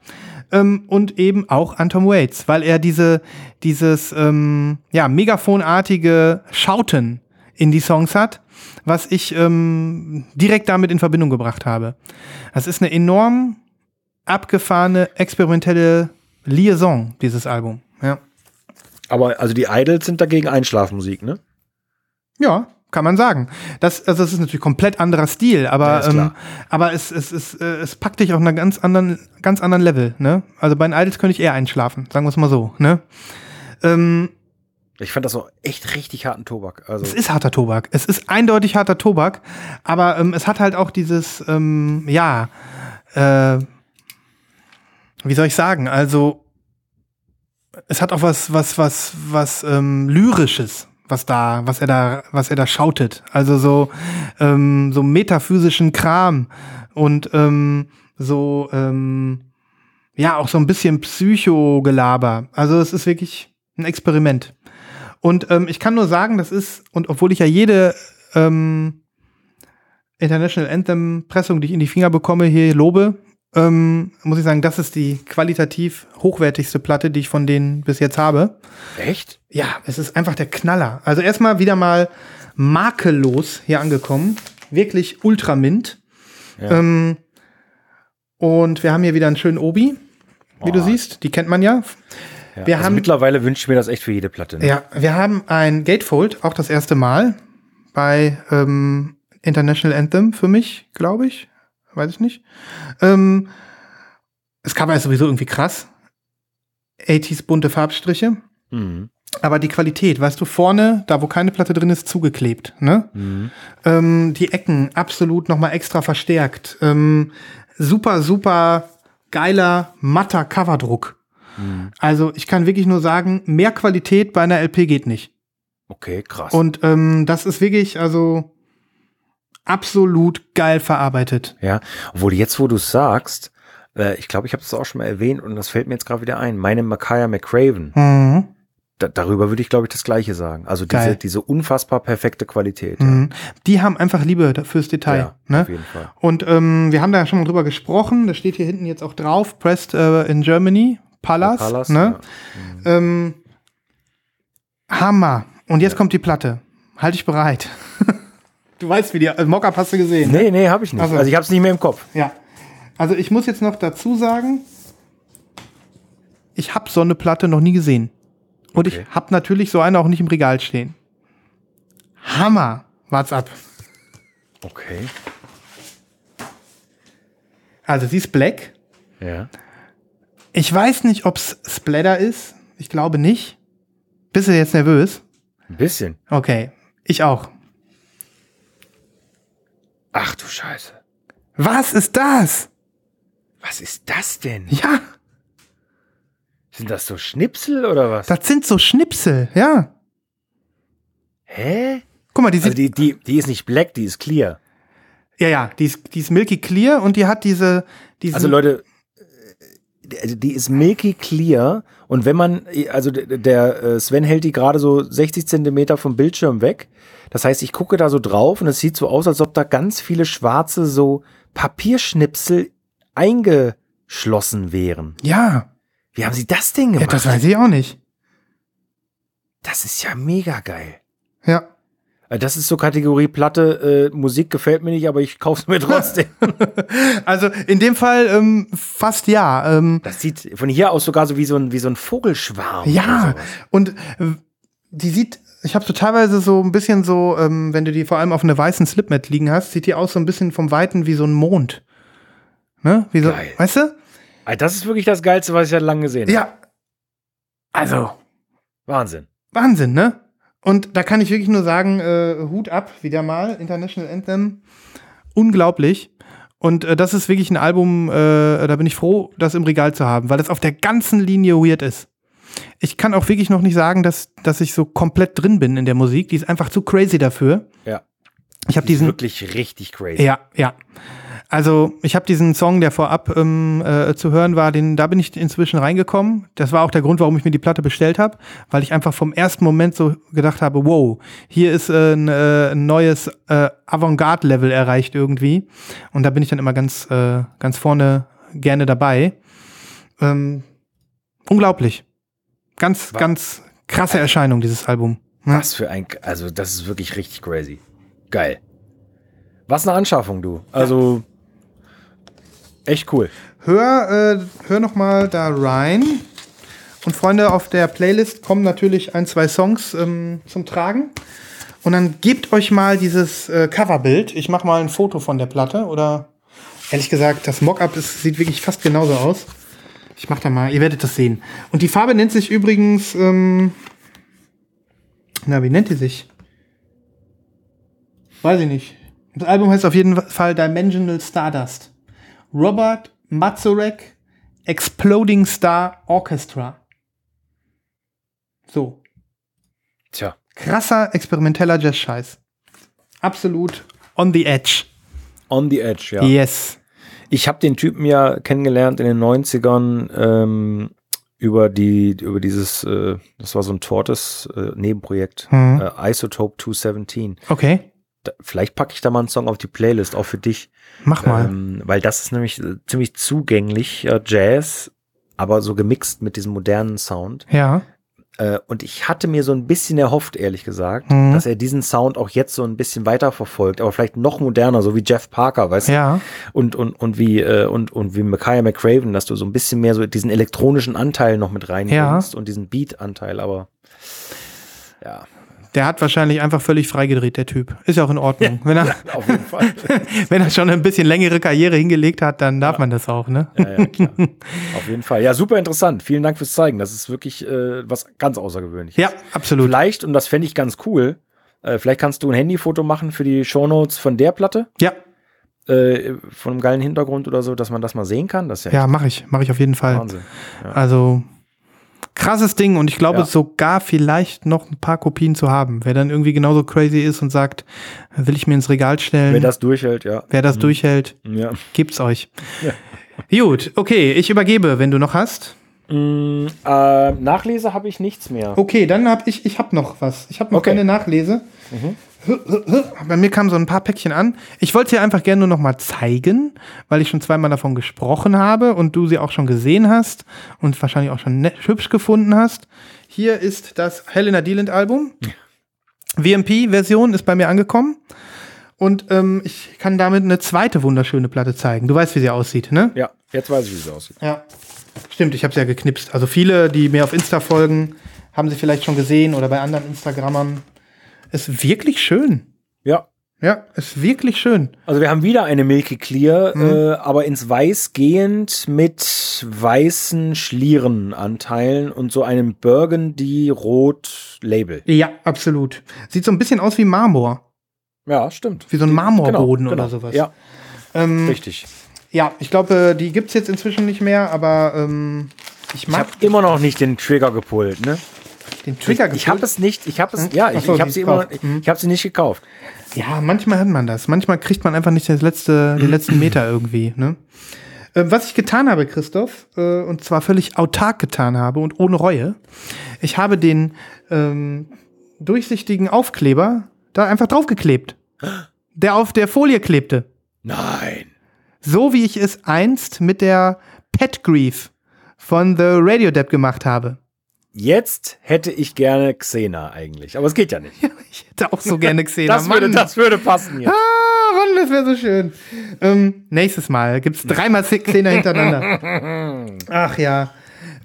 Ähm, und eben auch an Tom Waits, weil er diese, dieses ähm, ja, megaphonartige Schauten in die Songs hat, was ich ähm, direkt damit in Verbindung gebracht habe. Das ist eine enorm abgefahrene, experimentelle Liaison, dieses Album. Ja. Aber also die Idols sind dagegen Einschlafmusik, ne? Ja, kann man sagen. Das, also das ist natürlich komplett anderer Stil, aber, ähm, aber es, es, es, äh, es packt dich auf einer ganz anderen, ganz anderen Level. Ne? Also bei den Idols könnte ich eher einschlafen, sagen wir es mal so. Ne? Ähm, Ich fand das auch echt richtig harten Tobak. Also es ist harter Tobak. Es ist eindeutig harter Tobak, aber ähm, es hat halt auch dieses, ähm, ja, äh, wie soll ich sagen? Also es hat auch was, was, was, was ähm, lyrisches, was da, was er da, was er da schautet. Also so, ähm, so metaphysischen Kram und ähm, so, ähm, ja, auch so ein bisschen Psychogelaber. Also es ist wirklich ein Experiment. Und ähm, ich kann nur sagen, das ist, und obwohl ich ja jede ähm, International Anthem Pressung, die ich in die Finger bekomme, hier lobe, ähm, muss ich sagen, das ist die qualitativ hochwertigste Platte, die ich von denen bis jetzt habe. echt? Ja, es ist einfach der Knaller. Also erstmal wieder mal makellos hier angekommen. Wirklich ultramint. Ja. Ähm, und wir haben hier wieder einen schönen Obi, wie du Oh. siehst. Die kennt man ja. Ja. Wir also haben- mittlerweile wünsche ich mir das echt für jede Platte. Ne? Ja, wir haben ein Gatefold, auch das erste Mal bei ähm, International Anthem für mich, glaube ich. Weiß ich nicht. Ähm, das Cover ist sowieso irgendwie krass. 80s bunte Farbstriche. Mhm. Aber die Qualität, weißt du, vorne, da wo keine Platte drin ist, zugeklebt. Ne? Mhm. Ähm, die Ecken absolut nochmal extra verstärkt. Ähm, super, super geiler, matter Coverdruck. Mhm. Also ich kann wirklich nur sagen, mehr Qualität bei einer LP geht nicht. Okay, krass. Und ähm, das ist wirklich, also absolut geil verarbeitet. ja, obwohl jetzt, wo du es sagst, äh, ich glaube, ich habe es auch schon mal erwähnt und das fällt mir jetzt gerade wieder ein. Meine Micaiah McCraven, Mhm. da, darüber würde ich, glaube ich, das Gleiche sagen. Also diese, Geil. diese unfassbar perfekte Qualität. Mhm. Die haben einfach Liebe fürs Detail. Ja, ne? auf jeden Fall. Und ähm, wir haben da schon mal drüber gesprochen. Das steht hier hinten jetzt auch drauf. Pressed äh, in Germany. Palace. Palace, ne? ja. Ähm, Hammer. Und jetzt kommt die Platte. Halt dich bereit. du weißt, wie die äh, Mockup hast du gesehen. ne? Nee, nee, habe ich nicht. Ach so. Also ich habe es nicht mehr im Kopf. Ja. Also ich muss jetzt noch dazu sagen, ich habe so eine Platte noch nie gesehen. Und Okay. ich habe natürlich so eine auch nicht im Regal stehen. Hammer. What's up? Okay. Also sie ist black. Ja. Ich weiß nicht, ob's Splatter ist. Ich glaube nicht. Bist du jetzt nervös? Ein bisschen. Okay. Ich auch. Ach du Scheiße. Was ist das? Was ist das denn? Ja, Sind das so Schnipsel oder was? das sind so Schnipsel. Ja. Hä? Guck mal, die Also die, die, die ist nicht black, die ist clear. ja, ja, die ist, die ist milky clear und die hat diese, diesen, Also Leute, die- die ist milky clear und wenn man, also der- äh, Sven hält die gerade so 60 Zentimeter vom Bildschirm weg. Das heißt, ich gucke da so drauf und es sieht so aus, als ob da ganz viele schwarze so Papierschnipsel eingeschlossen wären. ja, Wie haben sie das ja, gemacht? das weiß ich auch nicht. das ist ja mega geil. Ja. Äh, Das ist so Kategorie Platte, äh, Musik gefällt mir nicht, aber ich kauf's mir trotzdem. Also in dem Fall ähm, fast ja. Ähm, Das sieht von hier aus sogar so wie so ein, wie so ein Vogelschwarm. ja, und äh, die sieht, ich habe so teilweise so ein bisschen so, ähm, wenn du die vor allem auf einer weißen Slipmat liegen hast, sieht die aus so ein bisschen vom Weiten wie so ein Mond. Ne? Wie so, Geil. weißt du? Ah, Das ist wirklich das Geilste, was ich seit langem gesehen habe. Ja. Also, Wahnsinn. Wahnsinn, ne? Und da kann ich wirklich nur sagen, äh, Hut ab, wieder mal, International Anthem. Unglaublich. Und äh, das ist wirklich ein Album, äh, da bin ich froh, das im Regal zu haben, weil das auf der ganzen Linie weird ist. Ich kann auch wirklich noch nicht sagen, dass, dass ich so komplett drin bin in der Musik. Die ist einfach zu crazy dafür. Ja. Ich habe diesen. wirklich richtig crazy. Ja, ja. Also ich habe diesen Song, der vorab ähm, äh, zu hören war, den, da bin ich inzwischen reingekommen. Das war auch der Grund, warum ich mir die Platte bestellt habe, weil ich einfach vom ersten Moment so gedacht habe, wow, hier ist äh, ein, äh, ein neues äh, Avantgarde-Level erreicht irgendwie. Und da bin ich dann immer ganz, äh, ganz vorne gerne dabei. Ähm, unglaublich. Ganz, Wa- ganz krasse Erscheinung, dieses Album. Ne? Was für ein, also das ist wirklich richtig crazy. Geil. Was eine Anschaffung, du. Also echt cool. Hör, äh, hör noch mal da rein. Und Freunde, auf der Playlist kommen natürlich ein, zwei Songs ähm, zum Tragen. Und dann gebt euch mal dieses äh, Coverbild. Ich mache mal ein Foto von der Platte. Oder ehrlich gesagt, das Mockup sieht wirklich fast genauso aus. Ich mach da mal, ihr werdet das sehen. Und die Farbe nennt sich übrigens, ähm, na, wie nennt die sich? Weiß ich nicht. Das Album heißt auf jeden Fall Dimensional Stardust. Robert Mazurek Exploding Star Orchestra. So. Tja. Krasser experimenteller Jazz-Scheiß. Absolut on the edge. On the Edge, ja. Yes. Ich habe den Typen ja kennengelernt in den 90ern ähm, über die, über dieses, äh, das war so ein Tortes äh, Nebenprojekt, Mhm. äh, Isotope 217. Okay. Vielleicht packe ich da mal einen Song auf die Playlist, auch für dich. Mach mal. Ähm, weil das ist nämlich äh, ziemlich zugänglich, äh, Jazz, aber so gemixt mit diesem modernen Sound. ja. Äh, und ich hatte mir so ein bisschen erhofft, ehrlich gesagt, Mhm. dass er diesen Sound auch jetzt so ein bisschen weiter verfolgt, aber vielleicht noch moderner, so wie Jeff Parker, weißt du? Ja. Und, und, und wie, äh, und, und wie Micaiah McCraven, dass du so ein bisschen mehr so diesen elektronischen Anteil noch mit reinbringst und diesen Beat-Anteil, aber ja, Der hat wahrscheinlich einfach völlig freigedreht, der Typ. Ist ja auch in Ordnung. Wenn, er, auf jeden Fall. wenn er schon ein bisschen längere Karriere hingelegt hat, dann darf man das auch, ne? ja, ja, klar. Auf jeden Fall. Ja, super interessant. Vielen Dank fürs Zeigen. Das ist wirklich äh, was ganz Außergewöhnliches. Ja, absolut. Vielleicht, und das fände ich ganz cool, äh, vielleicht kannst du ein Handyfoto machen für die Shownotes von der Platte, Ja, äh, von einem geilen Hintergrund oder so, dass man das mal sehen kann. Das ja, ja, mache ich. Mache ich auf jeden Fall. Wahnsinn. Ja. Also krasses Ding und ich glaube Ja. sogar vielleicht noch ein paar Kopien zu haben. Wer dann irgendwie genauso crazy ist und sagt, will ich mir ins Regal stellen, Wer das durchhält, ja. wer das durchhält, Ja. gibt's euch. Gut, okay, ich übergebe, wenn du noch hast. Mm, äh, Nachlese habe ich nichts mehr. Okay, dann habe ich, ich habe noch was. Ich habe noch Okay. keine Nachlese. Bei mir kamen so ein paar Päckchen an. Ich wollte dir einfach gerne nur noch mal zeigen, weil ich schon zweimal davon gesprochen habe und du sie auch schon gesehen hast und wahrscheinlich auch schon nett, hübsch gefunden hast. Hier ist das Helena Dealand Album. VMP-Version ist bei mir angekommen. Und ähm, ich kann damit eine zweite wunderschöne Platte zeigen. Du weißt, wie sie aussieht, ne? Ja, jetzt weiß ich, wie es aussieht. Ja. Stimmt, ich habe sie ja geknipst. Also viele, die mir auf Insta folgen, haben sie vielleicht schon gesehen oder bei anderen Instagrammern. Ist wirklich schön. Ja. Ja, ist wirklich schön. Also wir haben wieder eine Milky Clear, Mhm. äh, aber ins Weiß gehend mit weißen Schlierenanteilen und so einem Burgundy-Rot-Label. Ja, absolut. Sieht so ein bisschen aus wie Marmor. Ja, stimmt. Wie so ein Marmorboden Genau, oder genau. sowas. Ja, ähm, richtig. ja ich glaube, die gibt's jetzt inzwischen nicht mehr, aber ähm, ich Ich mag habe immer noch nicht den Trigger gepult, ne? Den Trigger Ich habe gepult. es nicht, ich habe es, Hm? ja, ich, so, ich habe sie immer ich, ich habe sie nicht gekauft. Ja, manchmal hat man das. Manchmal kriegt man einfach nicht das letzte, den letzten Meter irgendwie. Ne? Äh, was ich getan habe, Christoph, äh, und zwar völlig autark getan habe und ohne Reue, ich habe den ähm, durchsichtigen Aufkleber da einfach draufgeklebt. Der auf der Folie klebte. Nein. So wie ich es einst mit der Pet Grief von The Radio Depp gemacht habe. Jetzt hätte ich gerne Xena eigentlich, aber es geht ja nicht. Ich hätte auch so gerne gesehen. Das würde, das würde passen jetzt. Ah, Mann, das wäre so schön. Ähm, nächstes Mal gibt's dreimal Szene hintereinander. Ach ja.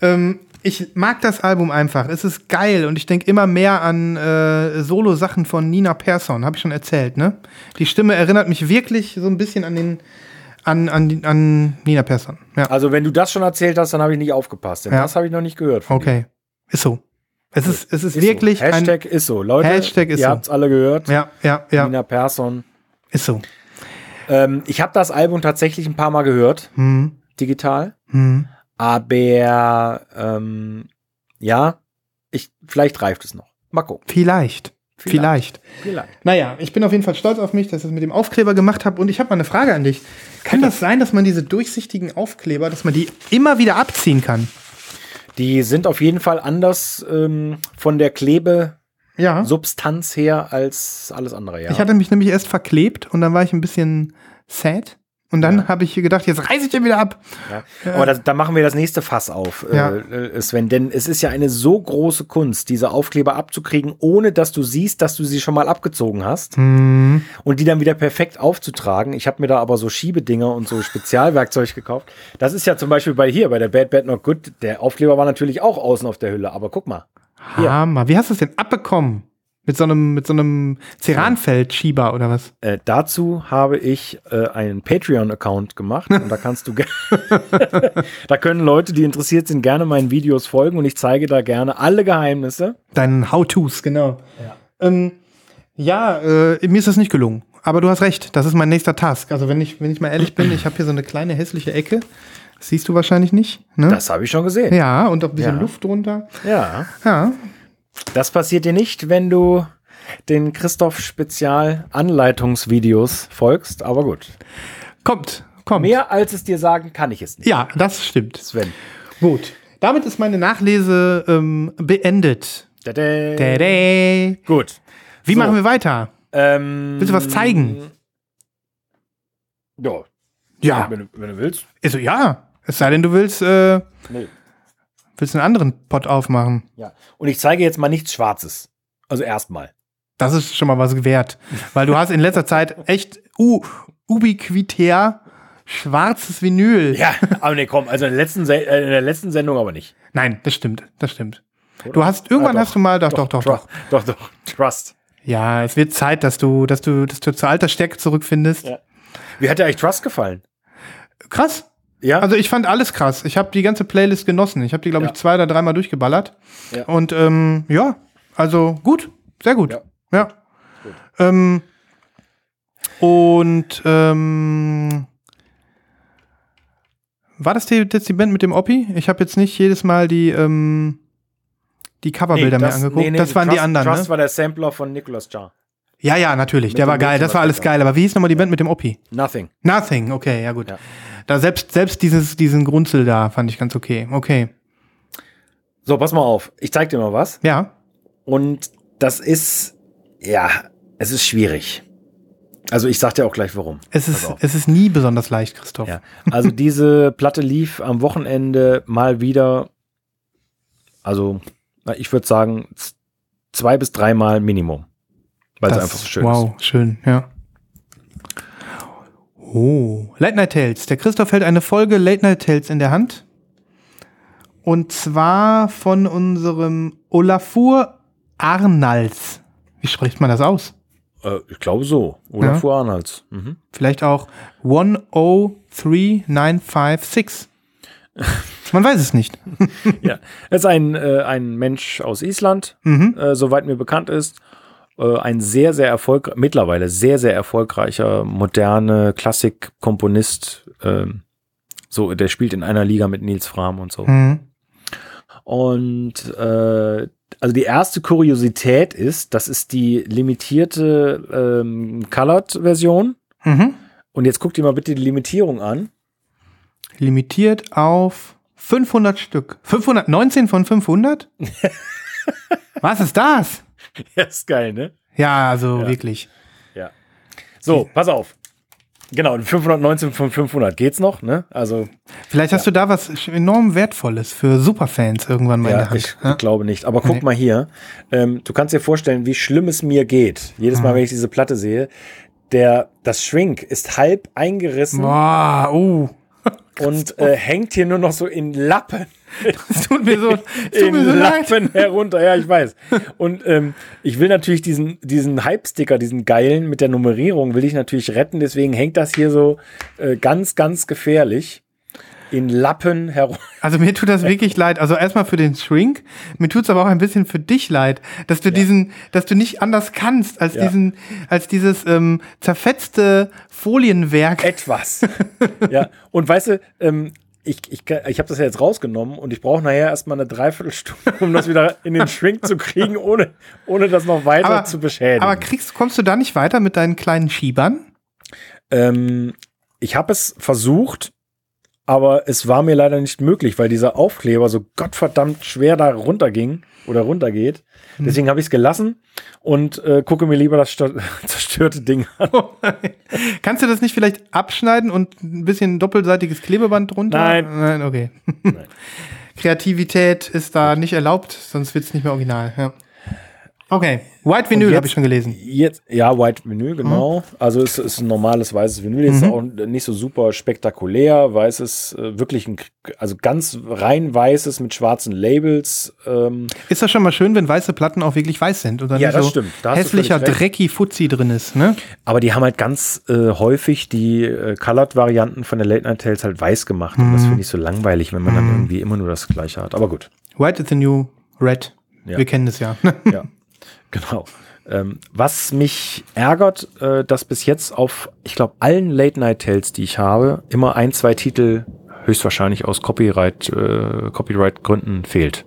Ähm, ich mag das Album einfach. Es ist geil und ich denke immer mehr an äh, Solo-Sachen von Nina Persson, habe ich schon erzählt, ne? Die Stimme erinnert mich wirklich so ein bisschen an den an, an, an Nina Persson. Ja, Also wenn du das schon erzählt hast, dann habe ich nicht aufgepasst, denn Ja. das habe ich noch nicht gehört. von dir. Ist so. Es ist, es ist, Ist wirklich so. Hashtag ist so. Leute, Hashtag ist ihr so. habt's alle gehört. Ja, ja, ja. Nina Persson. Ist so. Ähm, ich habe das Album tatsächlich ein paar Mal gehört, Hm, digital. hm. Aber ähm, ja, ich, vielleicht reift es noch. Mal gucken. Vielleicht. Vielleicht. Vielleicht. Naja, ich bin auf jeden Fall stolz auf mich, dass ich das mit dem Aufkleber gemacht habe. Und ich habe mal eine Frage an dich. Kann das sein, dass man diese durchsichtigen Aufkleber, dass man die immer wieder abziehen kann? Die sind auf jeden Fall anders ähm, von der Klebesubstanz Ja. her als alles andere, ja. Ich hatte mich nämlich erst verklebt und dann war ich ein bisschen sad. Und dann habe ich gedacht, jetzt reiße ich den wieder ab. Ja. Aber da, machen wir das nächste Fass auf, Ja. äh, Sven. Denn es ist ja eine so große Kunst, diese Aufkleber abzukriegen, ohne dass du siehst, dass du sie schon mal abgezogen hast. Hm. Und die dann wieder perfekt aufzutragen. Ich habe mir da aber so Schiebedinger und so Spezialwerkzeug gekauft. Das ist ja zum Beispiel bei hier, bei der Bad Bad Not Good. Der Aufkleber war natürlich auch außen auf der Hülle. Aber guck mal. Ja. Hammer. Wie hast du es denn abbekommen? Mit so einem, mit so einem Ceranfeld-Schieber oder was? Äh, dazu habe ich äh, einen Patreon-Account gemacht und da kannst du da können Leute, die interessiert sind, gerne meinen Videos folgen und ich zeige da gerne alle Geheimnisse. Deinen How-Tos, genau. Ja, ähm, ja äh, mir ist das nicht gelungen. Aber du hast recht, das ist mein nächster Task. Also wenn ich, wenn ich mal ehrlich bin, ich habe hier so eine kleine hässliche Ecke. Das siehst du wahrscheinlich nicht. Ne? Das habe ich schon gesehen. ja, und auch ein bisschen Ja. Luft drunter. Ja. Ja, Das passiert dir nicht, wenn du den Christoph Spezial Anleitungsvideos folgst, aber gut. kommt, kommt. Mehr als es dir sagen kann ich es nicht. Ja, das stimmt. Sven. Gut. Damit ist meine Nachlese ähm, beendet. Tada. Tada. Gut. Wie So. machen wir weiter? Ähm, Willst du was zeigen? Ja. Ja. Wenn, du- wenn du willst. Also ja. Es sei denn, du willst, äh, Nee. Willst einen anderen Pot aufmachen. Ja. Und ich zeige jetzt mal nichts Schwarzes. Also erstmal. Das ist schon mal was wert. Weil du hast in letzter Zeit echt uh, ubiquitär schwarzes Vinyl. Ja, aber nee, komm, also in der letzten, Se äh, in der letzten Sendung aber nicht. Nein, das stimmt. Das stimmt. Du hast, irgendwann Ah, hast du mal, doch, doch, doch, doch. Doch, doch, doch. Trust. Ja, es wird Zeit, dass du, dass du, dass du zur alter Stärke zurückfindest. Ja. Wie hat dir eigentlich Trust gefallen? Krass. Ja. Also ich fand alles krass. Ich habe die ganze Playlist genossen. Ich habe die, glaube ich, Ja. zwei oder dreimal durchgeballert. Ja. Und ähm, ja, also gut, sehr gut. Ja. Ja. Ähm, und ähm, war das die, jetzt die Band mit dem Oppi? Ich habe jetzt nicht jedes Mal die, ähm, die Coverbilder mir angeguckt. das waren die Trust, anderen, Trust ne? war der Sampler von Nicholas Jar. Ja, ja, natürlich. Mit Der war geil. Mädchen, Das war alles geil. Aber wie hieß nochmal die Band mit dem Oppi? Nothing. Nothing. Okay, ja gut. Ja. Da selbst, selbst dieses, diesen Grunzel da fand ich ganz okay. Okay. So, pass mal auf. Ich zeig dir mal was. Ja. Und das ist, ja, es ist schwierig. Also ich sag dir auch gleich warum. Es ist, es ist nie besonders leicht, Christoph. Ja. Also diese Platte lief am Wochenende mal wieder, also ich würde sagen, zwei bis dreimal Minimum. Weil es einfach so schön wow, ist. Wow, schön, ja. Oh, Late Night Tales. Der Christoph hält eine Folge Late Night Tales in der Hand. Und zwar von unserem Olafur Arnals. Wie spricht man das aus? Äh, ich glaube so. Olafur ja. Arnals. Mhm. Vielleicht auch 103956. Man weiß es nicht. ja, er ist ein, äh, ein Mensch aus Island, mhm. äh, soweit mir bekannt ist. Äh, ein sehr, sehr erfolgreicher, mittlerweile sehr, sehr erfolgreicher, moderne Klassikkomponist. Ähm, so, der spielt in einer Liga mit Nils Fram und so. Mhm. Und äh, also die erste Kuriosität ist, das ist die limitierte ähm, Colored-Version. Mhm. Und jetzt guck dir mal bitte die Limitierung an. Limitiert auf 500 Stück. 519 von 500? Was ist das? Ja, ist geil, ne? Ja, also ja. wirklich. Ja. So, pass auf. Genau, 519 von 500 geht's noch, ne? Also. Vielleicht hast ja. du da was enorm Wertvolles für Superfans irgendwann mal ja, in der Hand. Ich ja? glaube nicht. Aber guck nee. mal hier. Ähm, du kannst dir vorstellen, wie schlimm es mir geht. Jedes Mal, hm. wenn ich diese Platte sehe. Der, das Shrink ist halb eingerissen. Boah, uh. Und äh, hängt hier nur noch so in Lappen. Das tut mir so, tut in mir so Lappen leid. herunter, ja, ich weiß. Und ähm, ich will natürlich diesen, diesen Hype-Sticker, diesen geilen mit der Nummerierung, will ich natürlich retten. Deswegen hängt das hier so äh, ganz, ganz gefährlich in Lappen herum. Also mir tut das wirklich leid. Also erstmal für den Shrink. Mir tut es aber auch ein bisschen für dich leid, dass du ja. diesen, dass du nicht anders kannst als ja. diesen, als dieses ähm, zerfetzte Folienwerk. Etwas. ja. Und weißt du, ähm, ich, ich, ich habe das ja jetzt rausgenommen und ich brauche nachher erstmal eine Dreiviertelstunde, um das wieder in den Shrink zu kriegen, ohne, ohne das noch weiter aber, zu beschädigen. Aber kriegst, kommst du da nicht weiter mit deinen kleinen Schiebern? Ähm, ich habe es versucht, aber es war mir leider nicht möglich, weil dieser Aufkleber so gottverdammt schwer da runterging oder runtergeht. Hm. Deswegen habe ich es gelassen und äh, gucke mir lieber das zerstörte Ding an. Kannst du das nicht vielleicht abschneiden und ein bisschen doppelseitiges Klebeband drunter? Nein. Nein, okay. Nein. Kreativität ist da nicht erlaubt, sonst wird es nicht mehr original. Ja. Okay, White Vinyl habe ich schon gelesen. Jetzt, ja, White Vinyl, genau. Mhm. Also es ist ein normales weißes Vinyl, ist mhm. auch nicht so super spektakulär, weißes, äh, wirklich ein, also ganz rein weißes mit schwarzen Labels. Ähm. Ist das schon mal schön, wenn weiße Platten auch wirklich weiß sind dann ja, das so stimmt. Da hässlicher Drecki Fuzzi drin ist, ne? Aber die haben halt ganz äh, häufig die äh, Colored-Varianten von der Late Night Tales halt weiß gemacht mhm. und das mhm. finde ich so langweilig, wenn man dann mhm. irgendwie immer nur das Gleiche hat. Aber gut. White is the new red. Ja. Wir kennen es ja. ja. Genau. Ähm, was mich ärgert, äh, dass bis jetzt auf, ich glaube, allen Late-Night-Tales, die ich habe, immer ein, zwei Titel höchstwahrscheinlich aus Copyright, äh, Copyright-Gründen fehlt.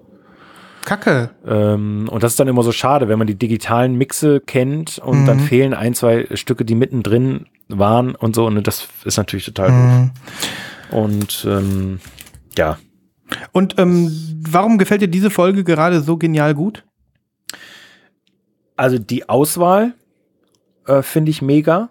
Kacke. Ähm, und das ist dann immer so schade, wenn man die digitalen Mixe kennt und mhm. dann fehlen ein, zwei Stücke, die mittendrin waren und so. Und das ist natürlich total mhm. doof. Und ähm, ja. Und ähm, warum gefällt dir diese Folge gerade so genial gut? Also die Auswahl äh, finde ich mega.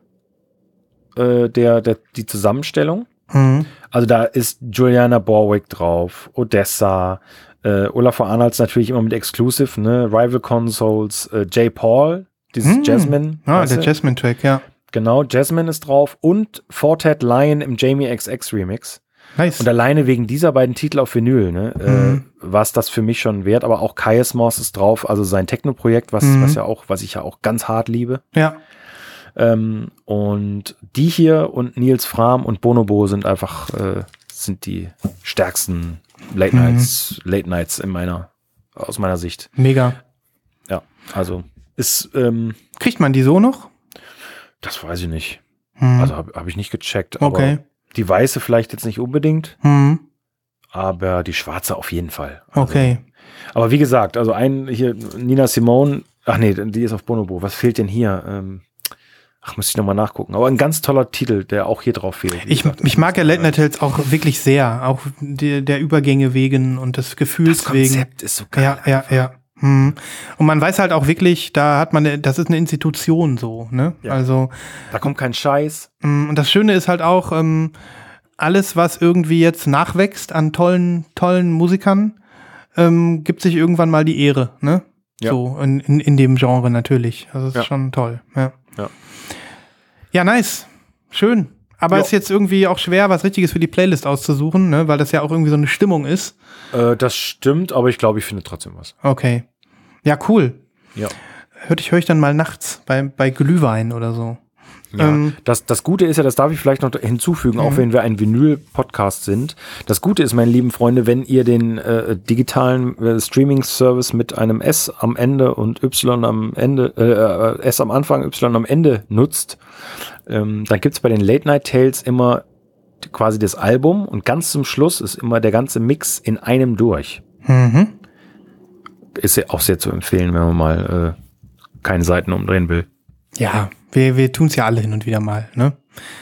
Äh, der, der, die Zusammenstellung. Mhm. Also da ist Juliana Borwick drauf, Odessa, äh, Olaf Arnolds natürlich immer mit Exclusive, ne? Rival Consoles, äh, Jay Paul, dieses mhm. Jasmine. Ah, der Jasmine-Track, ja. Genau, Jasmine ist drauf und Fortet Lion im Jamie XX Remix. Nice. Und alleine wegen dieser beiden Titel auf Vinyl, ne, äh, mhm. äh, war es das für mich schon wert. Aber auch Kaius Moss ist drauf, also sein Techno-Projekt, was, mhm. was ja auch, was ich ja auch ganz hart liebe. Ja. Ähm, und die hier und Nils Fram und Bonobo sind einfach, äh, sind die stärksten Late mhm. Nights, mhm. Late Nights in meiner, aus meiner Sicht. Mega. Ja, also ist, ähm, Kriegt man die so noch? Das weiß ich nicht. Mhm. Also habe hab ich nicht gecheckt. okay. Die weiße vielleicht jetzt nicht unbedingt, mhm. aber die schwarze auf jeden Fall. Also, okay. Aber wie gesagt, also ein hier, Nina Simone, ach nee, die ist auf Bonobo. Was fehlt denn hier? Ähm, Ach, muss ich nochmal nachgucken. Aber ein ganz toller Titel, der auch hier drauf fehlt. Ich, ich mag ja Late Night Tales auch wirklich sehr. Auch die, der Übergänge wegen und des Gefühls das wegen. Das Konzept ist so geil. Ja, ja, ja. Hm. Und man weiß halt auch wirklich, da hat man, das ist eine Institution so, ne? Ja. Also. Da kommt kein Scheiß. Hm, und das Schöne ist halt auch, ähm, alles, was irgendwie jetzt nachwächst an tollen, tollen Musikern, ähm, gibt sich irgendwann mal die Ehre, ne? Ja. So, in, in, in dem Genre natürlich. Also, das ist ja. schon toll, ja. Ja. Ja, nice. Schön. Aber es ist jetzt irgendwie auch schwer, was Richtiges für die Playlist auszusuchen, ne? weil das ja auch irgendwie so eine Stimmung ist. Äh, das stimmt, aber ich glaube, ich finde trotzdem was. Okay. Ja, cool. Ja. Hör ich, höre ich dann mal nachts bei, bei Glühwein oder so. Ja, ähm, das, das Gute ist ja, das darf ich vielleicht noch hinzufügen, auch mhm. wenn wir ein Vinyl-Podcast sind. Das Gute ist, meine lieben Freunde, wenn ihr den äh, digitalen äh, Streaming-Service mit einem S am Ende und Y am Ende, äh, äh S am Anfang, Y am Ende nutzt, ähm, dann gibt's bei den Late Night Tales immer quasi das Album und ganz zum Schluss ist immer der ganze Mix in einem durch. Mhm. Ist ja auch sehr zu empfehlen, wenn man mal äh, keine Seiten umdrehen will. Ja, wir, wir tun es ja alle hin und wieder mal, ne?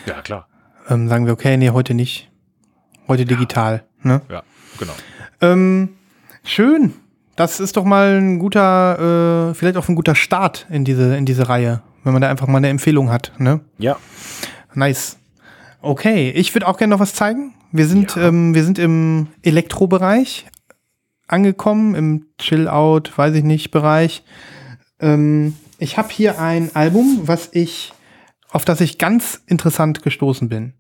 Ja, klar. Ähm, sagen wir, okay, nee, heute nicht. Heute digital, ne? Ja, genau. Ähm, schön. Das ist doch mal ein guter, äh, vielleicht auch ein guter Start in diese, in diese Reihe, wenn man da einfach mal eine Empfehlung hat, ne? Ja. Nice. Okay, ich würde auch gerne noch was zeigen. Wir sind, ja. ähm, wir sind im Elektrobereich angekommen, im Chill-Out, weiß ich nicht, Bereich. Ähm, ich habe hier ein Album, was ich, auf das ich ganz interessant gestoßen bin.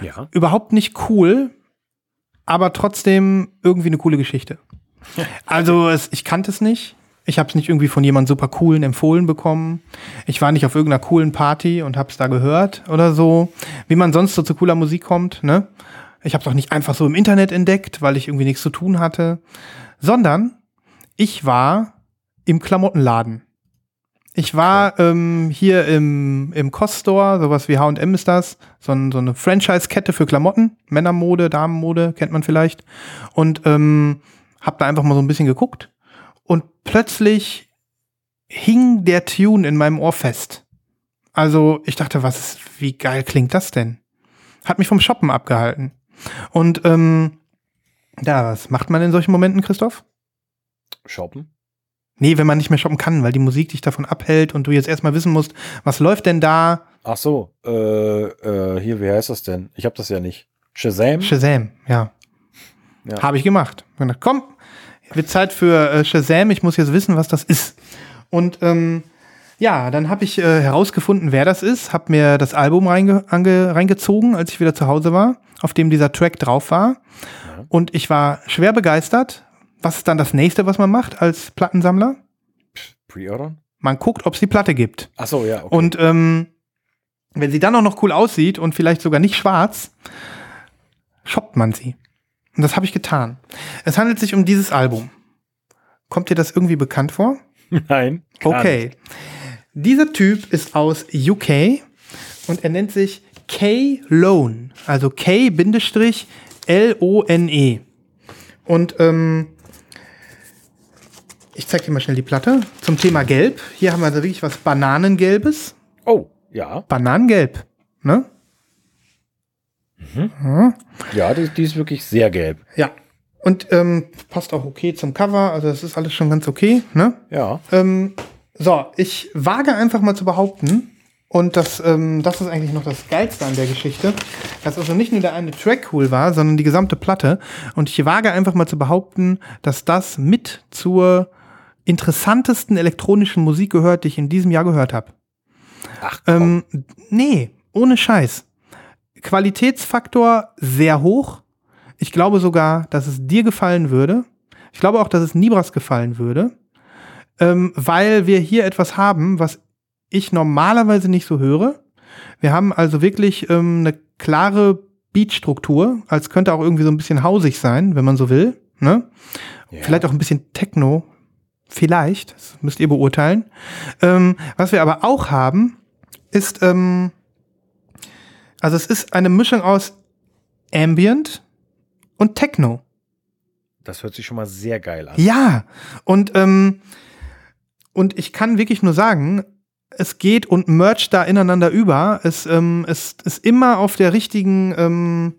Ja. Überhaupt nicht cool, aber trotzdem irgendwie eine coole Geschichte. Also es, ich kannte es nicht. Ich habe es nicht irgendwie von jemand super coolen empfohlen bekommen. Ich war nicht auf irgendeiner coolen Party und habe es da gehört oder so, wie man sonst so zu cooler Musik kommt. Ne? Ich habe es auch nicht einfach so im Internet entdeckt, weil ich irgendwie nichts zu tun hatte, sondern ich war im Klamottenladen ich war ähm, hier im, im Cost-Store, sowas wie H&M ist das, so, ein, so eine Franchise-Kette für Klamotten, Männermode, Damenmode, kennt man vielleicht. Und ähm, hab da einfach mal so ein bisschen geguckt und plötzlich hing der Tune in meinem Ohr fest. Also ich dachte, was, wie geil klingt das denn? Hat mich vom Shoppen abgehalten. Und ähm, ja, was macht man in solchen Momenten, Christoph? Shoppen? Nee, wenn man nicht mehr shoppen kann, weil die Musik dich davon abhält und du jetzt erstmal wissen musst, was läuft denn da? Ach so, äh, äh, hier, wie heißt das denn? Ich habe das ja nicht. Shazam? Shazam, ja. ja. Habe ich gemacht. Gedacht, komm, wird Zeit für äh, Shazam, ich muss jetzt wissen, was das ist. Und ähm, ja, dann habe ich äh, herausgefunden, wer das ist, habe mir das Album reinge reingezogen, als ich wieder zu Hause war, auf dem dieser Track drauf war. Ja. Und ich war schwer begeistert, was ist dann das nächste, was man macht als Plattensammler? Pre-ordern? Man guckt, ob es die Platte gibt. Ach so, ja. Okay. Und ähm, wenn sie dann auch noch cool aussieht und vielleicht sogar nicht schwarz, shoppt man sie. Und das habe ich getan. Es handelt sich um dieses Album. Kommt dir das irgendwie bekannt vor? Nein. Okay. Nicht. Dieser Typ ist aus UK und er nennt sich K Lone. Also K-L-O-N-E. Und ähm, ich zeig dir mal schnell die Platte. Zum Thema Gelb. Hier haben wir also wirklich was Bananengelbes. Oh, ja. Bananengelb. Ne? Mhm. Ja, ja die, die, ist wirklich sehr gelb. Ja. Und ähm, passt auch okay zum Cover. Also das ist alles schon ganz okay. Ne? Ja. Ähm, so, ich wage einfach mal zu behaupten, und das, ähm, das ist eigentlich noch das Geilste an der Geschichte, dass also nicht nur der eine Track cool war, sondern die gesamte Platte. Und ich wage einfach mal zu behaupten, dass das mit zur interessantesten elektronischen Musik gehört, die ich in diesem Jahr gehört habe. Ach, komm. ähm, nee, ohne Scheiß. Qualitätsfaktor sehr hoch. Ich glaube sogar, dass es dir gefallen würde. Ich glaube auch, dass es Nibras gefallen würde, ähm, weil wir hier etwas haben, was ich normalerweise nicht so höre. Wir haben also wirklich ähm, eine klare Beatstruktur, als könnte auch irgendwie so ein bisschen hausig sein, wenn man so will. Ne? Ja. Vielleicht auch ein bisschen Techno, Vielleicht, das müsst ihr beurteilen. Ähm, was wir aber auch haben, ist, ähm, also es ist eine Mischung aus Ambient und Techno. Das hört sich schon mal sehr geil an. Ja, und, ähm, und ich kann wirklich nur sagen, es geht und mercht da ineinander über. Es ähm, es ist immer auf der richtigen ähm,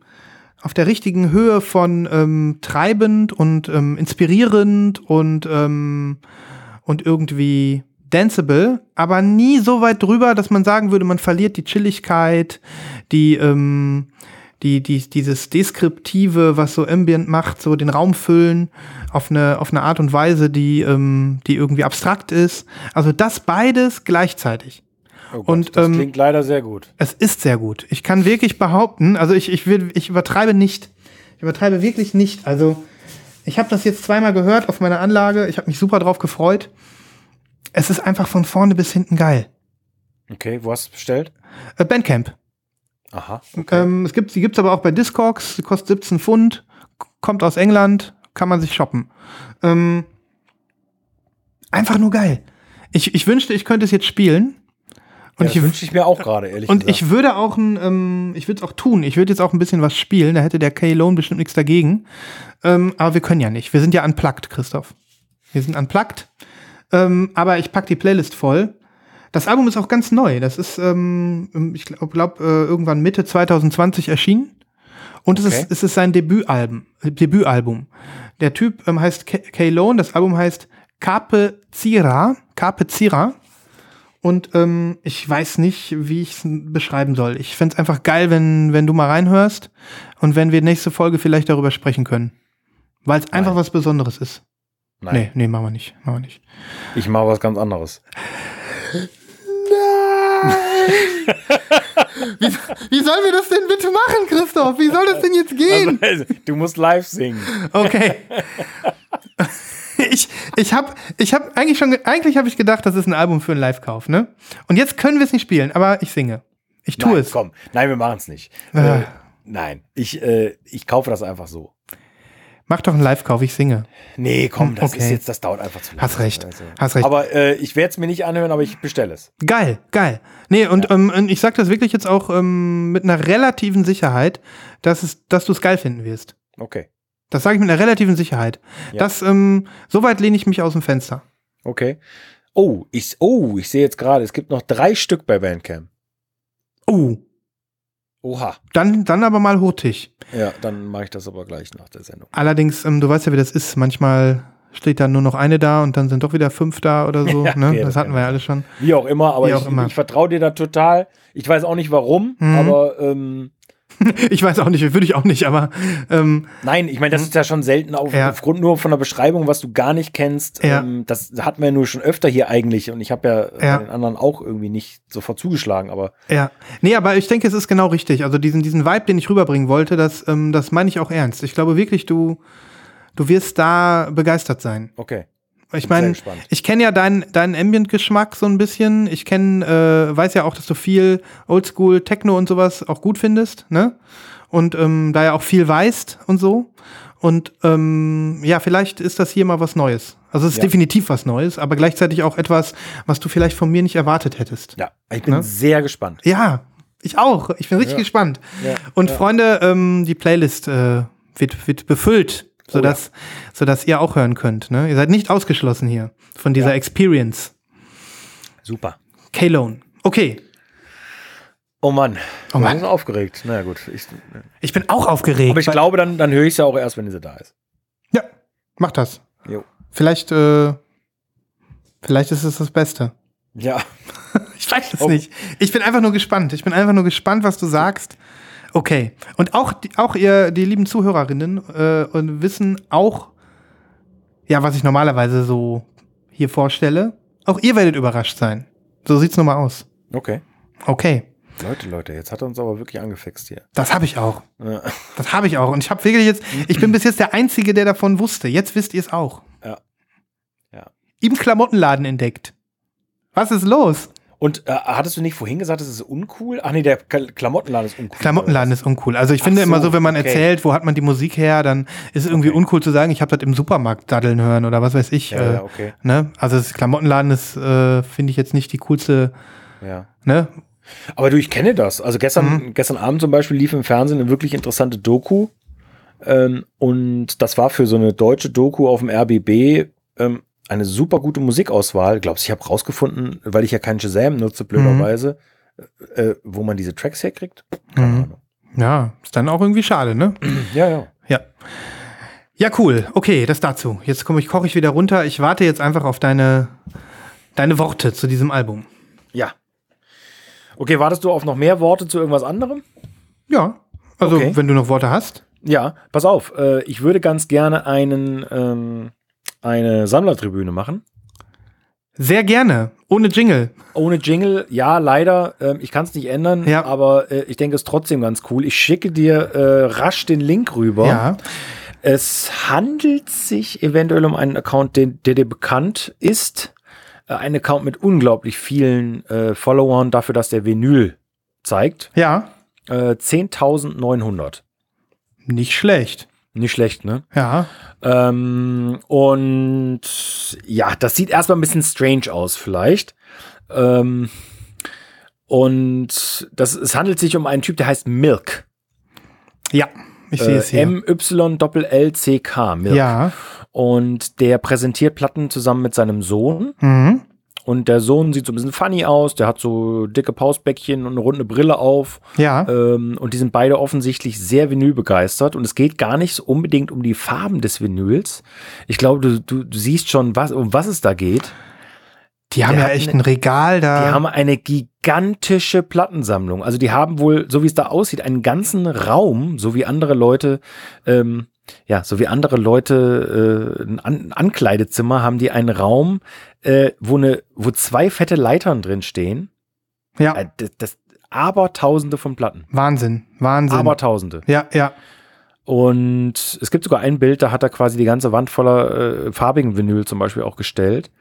auf der richtigen Höhe von ähm, treibend und ähm, inspirierend und ähm, und irgendwie danceable, aber nie so weit drüber, dass man sagen würde, man verliert die Chilligkeit, die ähm, die, die, dieses Deskriptive, was so Ambient macht, so den Raum füllen auf eine, auf eine Art und Weise, die, ähm, die irgendwie abstrakt ist. Also das beides gleichzeitig. Oh Gott, und, das ähm, klingt leider sehr gut. Es ist sehr gut. Ich kann wirklich behaupten, also ich, ich, will, ich übertreibe nicht. Ich übertreibe wirklich nicht. Also ich habe das jetzt zweimal gehört auf meiner Anlage. Ich habe mich super drauf gefreut. Es ist einfach von vorne bis hinten geil. Okay, wo hast du bestellt? Äh, Bandcamp. Aha. Okay. Ähm, es gibt, die gibt es aber auch bei Discogs, die kostet 17 Pfund, kommt aus England, kann man sich shoppen. Ähm, einfach nur geil. Ich, ich wünschte, ich könnte es jetzt spielen. Und ja, ich wünsche ich mir auch gerade, ehrlich und gesagt. Und ich würde auch ein, ähm, ich würde es auch tun. Ich würde jetzt auch ein bisschen was spielen. Da hätte der K-Lone bestimmt nichts dagegen. Ähm, aber wir können ja nicht. Wir sind ja unplugged, Christoph. Wir sind unplugged. Ähm, aber ich pack die Playlist voll. Das Album ist auch ganz neu. Das ist, ähm, ich glaube, glaub, äh, irgendwann Mitte 2020 erschienen. Und okay. es, ist, es ist sein Debütalbum. Debütalbum. Der Typ ähm, heißt K-Lone, das Album heißt Carpe Zira. Carpe Zira. Und ähm, ich weiß nicht, wie ich es beschreiben soll. Ich fände es einfach geil, wenn, wenn du mal reinhörst und wenn wir nächste Folge vielleicht darüber sprechen können. Weil es einfach was Besonderes ist. Nein. Nee, nee, machen wir nicht. Machen wir nicht. Ich mache was ganz anderes. Nein! wie, wie sollen wir das denn bitte machen, Christoph? Wie soll das denn jetzt gehen? Also, du musst live singen. Okay. Ich, ich habe ich hab eigentlich schon, eigentlich habe ich gedacht, das ist ein Album für einen Live-Kauf, ne? Und jetzt können wir es nicht spielen, aber ich singe. Ich tue nein, es. Komm, nein, wir machen es nicht. Äh. Äh, nein, ich, äh, ich kaufe das einfach so. Mach doch einen Live-Kauf, ich singe. Nee, komm, das okay. ist jetzt, das dauert einfach zu lange. Hast recht, also. hast recht. Aber äh, ich werde es mir nicht anhören, aber ich bestelle es. Geil, geil. Nee, und ja. ähm, ich sag das wirklich jetzt auch ähm, mit einer relativen Sicherheit, dass, es, dass du es geil finden wirst. Okay. Das sage ich mit einer relativen Sicherheit. Ja. Das, ähm, so weit lehne ich mich aus dem Fenster. Okay. Oh, ich, oh, ich sehe jetzt gerade, es gibt noch drei Stück bei Bandcamp. Oh. Oha. Dann, dann aber mal hurtig. Ja, dann mache ich das aber gleich nach der Sendung. Allerdings, ähm, du weißt ja, wie das ist. Manchmal steht dann nur noch eine da und dann sind doch wieder fünf da oder so. ja, ne? okay, das, hatten wir ja alle schon. Wie auch immer, aber ich, ich vertraue dir da total. Ich weiß auch nicht warum, mhm. aber ähm, ich weiß auch nicht, würde ich auch nicht, aber. Ähm, Nein, ich meine, das hm? ist ja schon selten auf, ja. aufgrund nur von der Beschreibung, was du gar nicht kennst. Ja. Ähm, das hatten wir ja nur schon öfter hier eigentlich und ich habe ja, ja. den anderen auch irgendwie nicht sofort zugeschlagen, aber. Ja. Nee, aber ich denke, es ist genau richtig. Also diesen, diesen Vibe, den ich rüberbringen wollte, das, ähm, das meine ich auch ernst. Ich glaube wirklich, du, du wirst da begeistert sein. Okay. Ich meine, ich kenne ja deinen deinen Ambient-Geschmack so ein bisschen. Ich kenne, äh, weiß ja auch, dass du viel Oldschool Techno und sowas auch gut findest, ne? Und ähm, da ja auch viel weißt und so. Und ähm, ja, vielleicht ist das hier mal was Neues. Also es ist ja. definitiv was Neues, aber gleichzeitig auch etwas, was du vielleicht von mir nicht erwartet hättest. Ja, ich bin ne? sehr gespannt. Ja, ich auch. Ich bin richtig ja. gespannt. Ja. Und Freunde, ähm, die Playlist äh, wird, wird befüllt sodass, oh ja. sodass ihr auch hören könnt. Ne? Ihr seid nicht ausgeschlossen hier von dieser ja. Experience. Super. K-Lone. Okay. Oh Mann. Oh Mann. Ich bin aufgeregt. Na naja, gut. Ich, ich, bin auch aufgeregt. Aber ich glaube, dann, dann höre ich es ja auch erst, wenn sie da ist. Ja, mach das. Jo. Vielleicht, äh, vielleicht ist es das Beste. Ja. ich weiß es oh. nicht. Ich bin einfach nur gespannt. Ich bin einfach nur gespannt, was du sagst. Okay. Und auch, auch ihr, die lieben Zuhörerinnen, äh, und wissen auch, ja, was ich normalerweise so hier vorstelle. Auch ihr werdet überrascht sein. So sieht's nun mal aus. Okay. Okay. Leute, Leute, jetzt hat er uns aber wirklich angefixt hier. Das habe ich auch. Ja. Das habe ich auch. Und ich habe wirklich jetzt, ich bin bis jetzt der Einzige, der davon wusste. Jetzt wisst ihr es auch. Ja. Ja. Im Klamottenladen entdeckt. Was ist los? Und äh, hattest du nicht vorhin gesagt, das ist uncool? Ach nee, der Klamottenladen ist uncool. Klamottenladen ist uncool. Also ich Ach finde so, immer so, wenn man okay. erzählt, wo hat man die Musik her, dann ist es irgendwie okay. uncool zu sagen, ich habe das im Supermarkt daddeln hören oder was weiß ich. Ja, äh, ja okay. ne? Also das Klamottenladen ist, äh, finde ich jetzt nicht die coolste. Ja. Ne? Aber du, ich kenne das. Also gestern, mhm. gestern Abend zum Beispiel lief im Fernsehen eine wirklich interessante Doku. Ähm, und das war für so eine deutsche Doku auf dem RBB ähm, eine super gute Musikauswahl. Glaubst ich habe rausgefunden, weil ich ja keinen Shazam nutze, blöderweise, äh, äh, wo man diese Tracks herkriegt? Keine Mhm. Ahnung. Ja, ist dann auch irgendwie schade, ne? Ja, ja. Ja. Ja, cool. Okay, das dazu. Jetzt komme ich, koche ich wieder runter. Ich warte jetzt einfach auf deine, deine Worte zu diesem Album. Ja. Okay, wartest du auf noch mehr Worte zu irgendwas anderem? Ja. Also, Okay. wenn du noch Worte hast. Ja, pass auf. Äh, ich würde ganz gerne einen, ähm, eine Sammlertribüne machen. Sehr gerne. Ohne Jingle. Ohne Jingle, ja, leider. Ähm, ich kann es nicht ändern, Ja. aber äh, ich denke, es ist trotzdem ganz cool. Ich schicke dir äh, rasch den Link rüber. Ja. Es handelt sich eventuell um einen Account, den, der dir bekannt ist. Äh, ein Account mit unglaublich vielen äh, Followern dafür, dass der Vinyl zeigt. Ja. Äh, 10.900. Nicht schlecht. Nicht schlecht, ne? Ja. Ähm, und ja, das sieht erstmal ein bisschen strange aus, vielleicht. Ähm, und das, es handelt sich um einen Typ, der heißt Milk. Ja. Ich sehe Äh, es hier. M-Y-L-L-C-K, Milk. ja. Und der präsentiert Platten zusammen mit seinem Sohn. Mhm. Und der Sohn sieht so ein bisschen funny aus. Der hat so dicke Pausbäckchen und eine runde Brille auf. Ja. Ähm, und die sind beide offensichtlich sehr vinylbegeistert. Und es geht gar nicht so unbedingt um die Farben des Vinyls. Ich glaube, du, du, du siehst schon, was, um was es da geht. Die haben ja echt eine- ein Regal da. Die haben eine gigantische Plattensammlung. Also die haben wohl, so wie es da aussieht, einen ganzen Raum, so wie andere Leute, ähm, ja, so wie andere Leute äh, ein, An ein Ankleidezimmer, haben die einen Raum, äh, wo ne, wo zwei fette Leitern drin stehen. ja. Äh, das, das Abertausende von Platten. Wahnsinn. Wahnsinn. Abertausende. ja, ja. Und es gibt sogar ein Bild, da hat er quasi die ganze Wand voller äh, farbigen Vinyl zum Beispiel auch gestellt.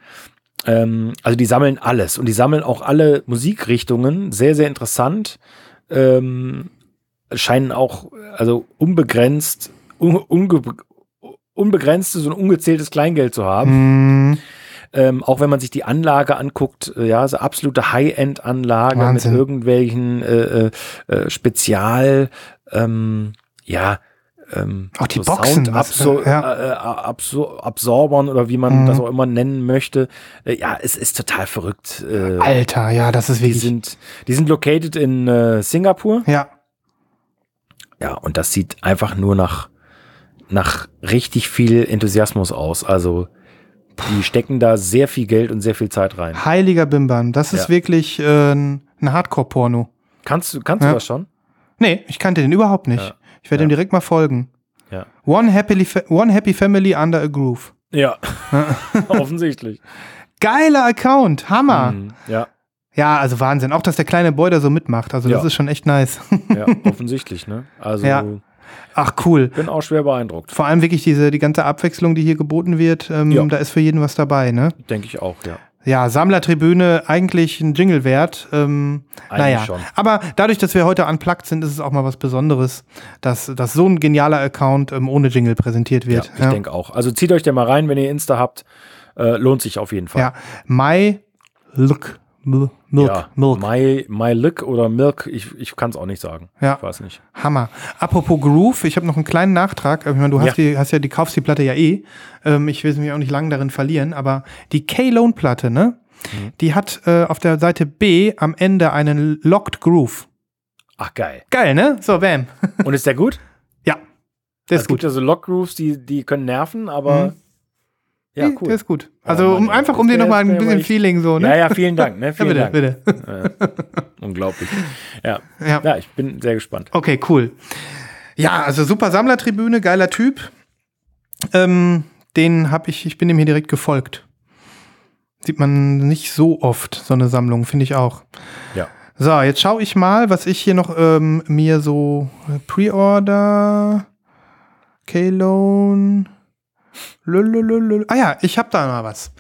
Ähm, also die sammeln alles und die sammeln auch alle Musikrichtungen. Sehr, sehr interessant. Ähm, scheinen auch also unbegrenzt, un, unge, unbegrenztes und ungezähltes Kleingeld zu haben. Mhm. Ähm, auch wenn man sich die Anlage anguckt, äh, ja, so absolute High-End-Anlage mit irgendwelchen äh, äh, äh, Spezial, ähm, ja, ähm, Auch die Boxen, was- Soundabsor ja. äh, äh, Absor Absorbern oder wie man Mhm. das auch immer nennen möchte. Äh, ja, es ist total verrückt. Äh, Alter, ja, das ist die wirklich. sind, die sind located in äh, Singapur. ja. Ja, und das sieht einfach nur nach, nach richtig viel Enthusiasmus aus. Also, die stecken da sehr viel Geld und sehr viel Zeit rein. Heiliger Bimbam. Das ist Ja. wirklich äh, ein Hardcore-Porno. Kannst du, kannst Ja. du das schon? Nee, ich kannte den überhaupt nicht. Ja. Ich werde ihm direkt mal folgen. Ja. One happy, fa- one happy Family under a Groove. Ja. Offensichtlich. Geiler Account, Hammer. Mhm. Ja, Ja, also Wahnsinn. Auch, dass der kleine Boy da so mitmacht. Also, das ist schon echt nice. ja, offensichtlich, ne? Also, Ja. Ach, cool. bin auch schwer beeindruckt. Vor allem wirklich diese, die ganze Abwechslung, die hier geboten wird. Ähm, Ja. Da ist für jeden was dabei, ne? Denke ich auch, ja. Ja, Sammlertribüne, eigentlich ein Jingle wert. Ähm, Eigentlich naja, schon. aber dadurch, dass wir heute unplugged sind, ist es auch mal was Besonderes, dass, dass so ein genialer Account ähm, ohne Jingle präsentiert Ja, wird. ich denke auch. Also zieht euch den mal rein, wenn ihr Insta habt. Äh, lohnt sich auf jeden Fall. Ja, My Look, Milk, ja. Milk. My, my Lick oder Milk, ich, ich kann es auch nicht sagen. Ja. Ich weiß nicht. Hammer. Apropos Groove, ich habe noch einen kleinen Nachtrag. Ich meine, du hast, Ja. die, hast ja die, kaufst die Platte ja eh. Ähm, ich will mich auch nicht lange darin verlieren, aber die K-Lone-Platte, ne? Mhm. Die hat äh, auf der Seite B am Ende einen Locked Groove. Ach, geil. Geil, ne? So, bam. Und ist der gut? ja. Der es ist gut. gibt ja so Lock-Grooves, die, die können nerven, aber Mhm. Ja, cool. Der ist gut. Also Mann, um, einfach um dir nochmal ein bisschen echt- Feeling so, ne? Ja, ja, vielen Dank. Ne? Ja, Vielen bitte, Dank. bitte. Unglaublich. Ja. Ja. ja, ich bin sehr gespannt. Okay, cool. Ja, also super Sammlertribüne, geiler Typ. Ähm, den habe ich, ich bin dem hier direkt gefolgt. Sieht man nicht so oft, so eine Sammlung, finde ich auch. Ja. So, jetzt schaue ich mal, was ich hier noch ähm, mir so äh, Pre-Order, K-Loan. Lulululul. Ah ja, ich habe da mal was.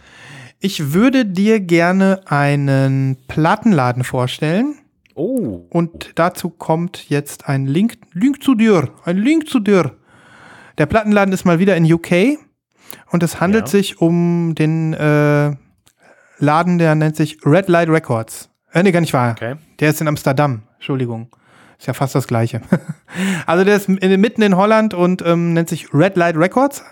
Ich würde dir gerne einen Plattenladen vorstellen. Oh. Und dazu kommt jetzt ein Link, Link zu dir, ein Link zu dir. Der Plattenladen ist mal wieder in UK und es handelt Ja. sich um den äh, Laden, der nennt sich Red Light Records. Äh, nee, gar nicht wahr. Okay. Der ist in Amsterdam. Entschuldigung. Ist ja fast das Gleiche. also der ist in, mitten in Holland und ähm, nennt sich Red Light Records.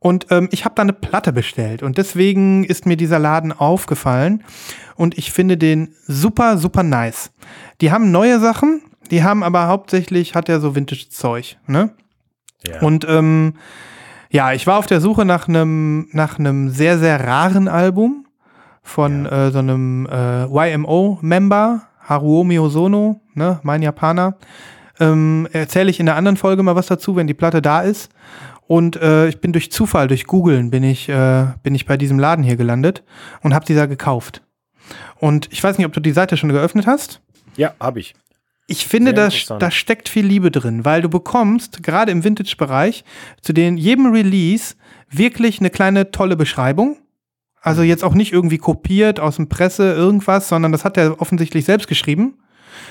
Und ähm, ich habe da eine Platte bestellt und deswegen ist mir dieser Laden aufgefallen und ich finde den super, super nice. Die haben neue Sachen, die haben aber hauptsächlich, hat er so Vintage-Zeug, ne? Ja. Und ähm, ja, ich war auf der Suche nach einem nach einem sehr sehr raren Album von äh, so einem äh, YMO-Member Haruomi Ozono, ne, mein Japaner. Ähm, erzähle ich in der anderen Folge mal was dazu, wenn die Platte da ist. Und äh, ich bin durch Zufall, durch Googlen, bin ich äh, bin ich bei diesem Laden hier gelandet und habe die da gekauft. Und ich weiß nicht, ob du die Seite schon geöffnet hast. ja, habe ich. Ich finde, da, da steckt viel Liebe drin, weil du bekommst, gerade im Vintage-Bereich, zu den, jedem Release wirklich eine kleine tolle Beschreibung. Also jetzt auch nicht irgendwie kopiert aus dem Presse irgendwas, sondern das hat er offensichtlich selbst geschrieben.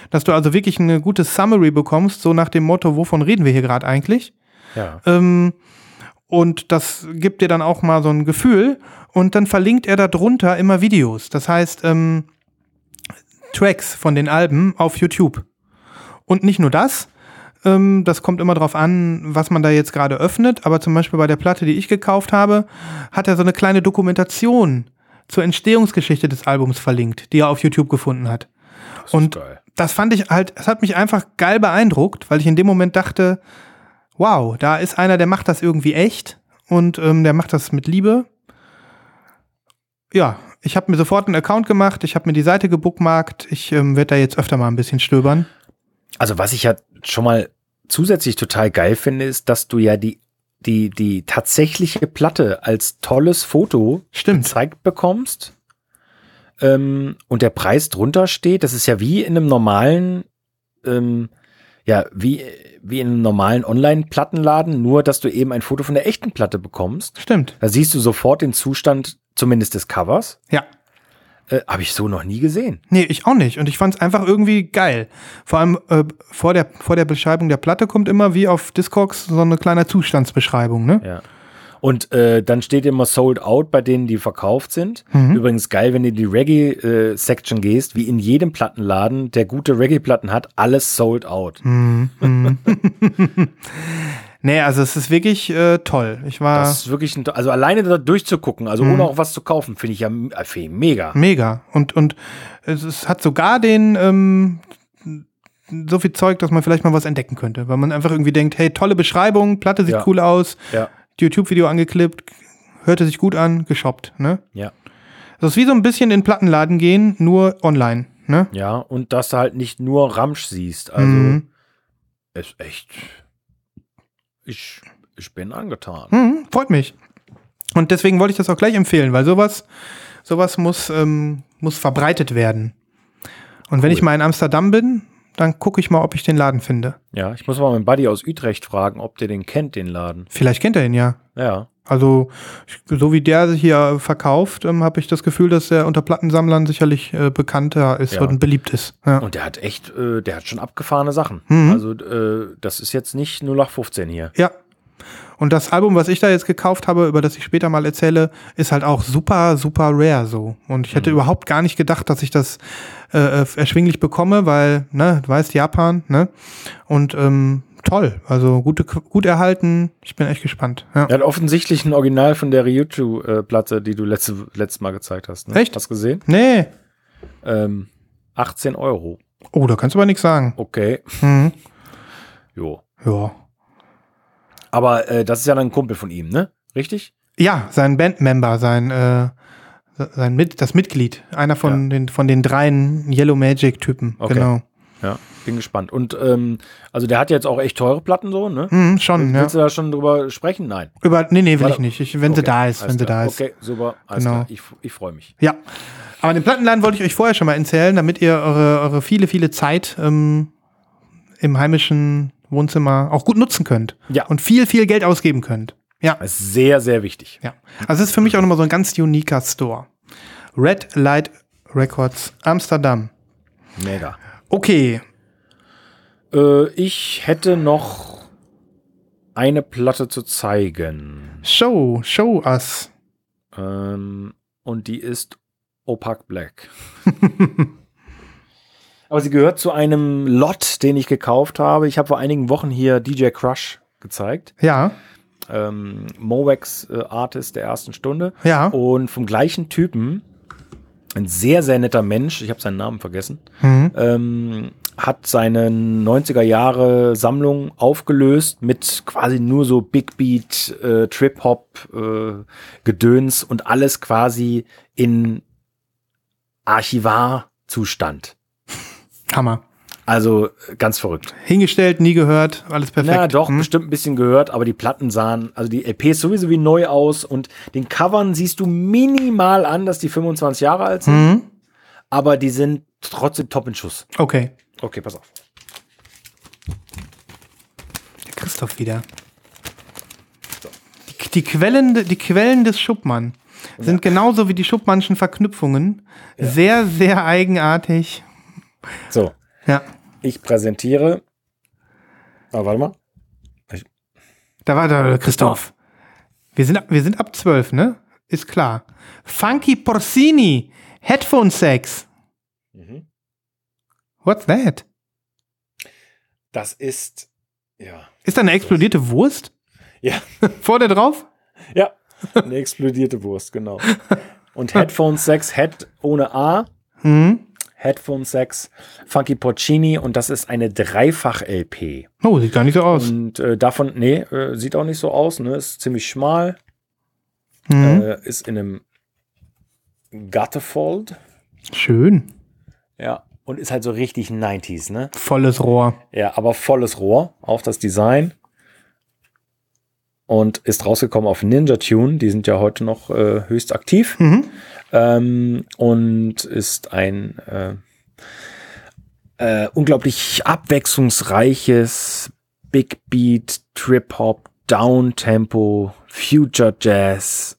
Dass du also wirklich eine gute Summary bekommst, so nach dem Motto, wovon reden wir hier gerade eigentlich? Ja. Ähm, und das gibt dir dann auch mal so ein Gefühl. Und dann verlinkt er da drunter immer Videos. Das heißt, ähm, Tracks von den Alben auf YouTube. Und nicht nur das, ähm, das kommt immer drauf an, was man da jetzt gerade öffnet. Aber zum Beispiel bei der Platte, die ich gekauft habe, hat er so eine kleine Dokumentation zur Entstehungsgeschichte des Albums verlinkt, die er auf YouTube gefunden hat. Das Und geil. das fand ich halt, es hat mich einfach geil beeindruckt, weil ich in dem Moment dachte, wow, da ist einer, der macht das irgendwie echt und ähm, der macht das mit Liebe. Ja, ich habe mir sofort einen Account gemacht, ich habe mir die Seite gebookmarkt, ich ähm, werde da jetzt öfter mal ein bisschen stöbern. Also was ich ja schon mal zusätzlich total geil finde, ist, dass du ja die, die, die tatsächliche Platte als tolles Foto Stimmt. gezeigt bekommst ähm, und der Preis drunter steht. Das ist ja wie in einem normalen, ähm, ja, wie, wie in einem normalen Online-Plattenladen, nur dass du eben ein Foto von der echten Platte bekommst. Stimmt. Da siehst du sofort den Zustand, zumindest des Covers. Ja. Äh, Habe ich so noch nie gesehen. Nee, ich auch nicht. Und ich fand es einfach irgendwie geil. Vor allem äh, vor, der, vor der Beschreibung der Platte kommt immer wie auf Discogs so eine kleine Zustandsbeschreibung, ne? Ja. Und äh, dann steht immer Sold Out bei denen, die verkauft sind. Übrigens geil, wenn du in die Reggae-Section gehst, wie in jedem Plattenladen, der gute Reggae-Platten hat, alles Sold Out. Nee, also es ist wirklich äh, toll. Ich war Das ist wirklich, ein, also alleine da durchzugucken, also ohne auch was zu kaufen, finde ich ja äh, finde ich mega. mega. Und, und es, es hat sogar den ähm, so viel Zeug, dass man vielleicht mal was entdecken könnte. Weil man einfach irgendwie denkt, hey, tolle Beschreibung, Platte sieht Ja. cool aus, Ja, YouTube-Video angeklippt, hörte sich gut an, geshoppt, ne? ja, Das ist wie so ein bisschen in den Plattenladen gehen, nur online, ne? ja. Und dass du halt nicht nur Ramsch siehst. Also Mhm. ist echt. Ich, ich bin angetan. Mhm, freut mich. Und deswegen wollte ich das auch gleich empfehlen, weil sowas, sowas muss, ähm, muss verbreitet werden. Und wenn Cool. ich mal in Amsterdam bin, dann gucke ich mal, ob ich den Laden finde. Ja, ich muss mal meinen Buddy aus Utrecht fragen, ob der den kennt, den Laden. Vielleicht kennt er ihn ja. Ja. Also, so wie der sich hier verkauft, ähm, habe ich das Gefühl, dass er unter Plattensammlern sicherlich äh, bekannter ist Ja. und beliebt ist. Ja. Und der hat echt, äh, der hat schon abgefahrene Sachen. Mhm. Also, äh, das ist jetzt nicht 0815 hier. ja. Und das Album, was ich da jetzt gekauft habe, über das ich später mal erzähle, ist halt auch super, super rare so. Und ich hätte überhaupt gar nicht gedacht, dass ich das äh, äh, erschwinglich bekomme, weil, ne, du weißt, Japan, ne? Und ähm, toll, also gute, gut erhalten. Ich bin echt gespannt. Ja. Er hat offensichtlich ein Original von der Ryuchu-Platte, die du letzte, letztes Mal gezeigt hast. Ne? Echt? Hast du gesehen? Nee. Ähm, 18 Euro. Oh, da kannst du aber nichts sagen. Okay. Mhm. Jo. Ja. Aber äh, das ist ja dann ein Kumpel von ihm, ne? Richtig? Ja, sein Bandmember, sein, äh, sein Mit, das Mitglied, einer von den von den dreien Yellow Magic Typen, Okay. genau. Ja, bin gespannt. Und ähm, also der hat jetzt auch echt teure Platten so, ne? Mhm, schon, ja. Willst du da schon drüber sprechen? Nein. Über, nee, nee, will ich nicht. Ich, wenn sie Okay, da ist, wenn sie klar. da ist. Okay, super. Alles Genau. klar. Ich, ich freue mich. Ja. Aber den Plattenladen wollte ich euch vorher schon mal erzählen, damit ihr eure, eure viele, viele Zeit ähm, im heimischen Wohnzimmer auch gut nutzen könnt. Ja. Und viel, viel Geld ausgeben könnt. Ja. Das ist sehr, sehr wichtig. Ja. Also es ist für mich auch nochmal so ein ganz uniker Store. Red Light Records Amsterdam. Mega. Okay. Äh, ich hätte noch eine Platte zu zeigen. Show, show us. Ähm, und die ist Opaque Black. Aber sie gehört zu einem Lot, den ich gekauft habe. Ich habe vor einigen Wochen hier DJ Crush gezeigt. Ja. ähm, Mowex äh, Artist der ersten Stunde. Ja. Und vom gleichen Typen, ein sehr, sehr netter Mensch, ich habe seinen Namen vergessen, Mhm. ähm, hat seine 90er Jahre Sammlung aufgelöst mit quasi nur so Big Beat, äh, Trip Hop, äh, Gedöns und alles quasi in Archivarzustand. Hammer. Also ganz verrückt. Hingestellt, nie gehört, alles perfekt. Na doch, Hm? bestimmt ein bisschen gehört, aber die Platten sahen, also die LPs sowieso wie neu aus und den Covern siehst du minimal an, dass die 25 Jahre alt sind, Mhm. aber die sind trotzdem top in Schuss. Okay. Okay, pass auf. Der Christoph wieder. Die, die, Quellen, die Quellen des Schuppmann sind genauso wie die Schuppmannschen Verknüpfungen. Sehr, sehr eigenartig. So, Ja. ich präsentiere. Ah, warte mal. Da war der Christoph. Wir sind, wir sind ab 12, ne? Ist klar. Funky Porcini. Headphone Sex. Mhm. What's that? Das ist, ja. Ist da eine explodierte Wurst? Ja, Vor der drauf? ja. Eine explodierte Wurst, genau. Und Headphone 6, Head ohne A. Mhm. Headphone 6, Funky Porcini und das ist eine Dreifach-LP. Oh, sieht gar nicht so aus. Und äh, davon, nee, äh, sieht auch nicht so aus, ne? Ist ziemlich schmal, Mhm. äh, ist in einem Gutterfold, Schön. ja, und ist halt so richtig 90s, ne? Volles Rohr. Ja, aber volles Rohr, auch das Design. Und ist rausgekommen auf Ninja Tune, die sind ja heute noch äh, höchst aktiv. Mhm. Ähm, und ist ein äh, äh, unglaublich abwechslungsreiches Big Beat, Trip Hop, Downtempo, Future Jazz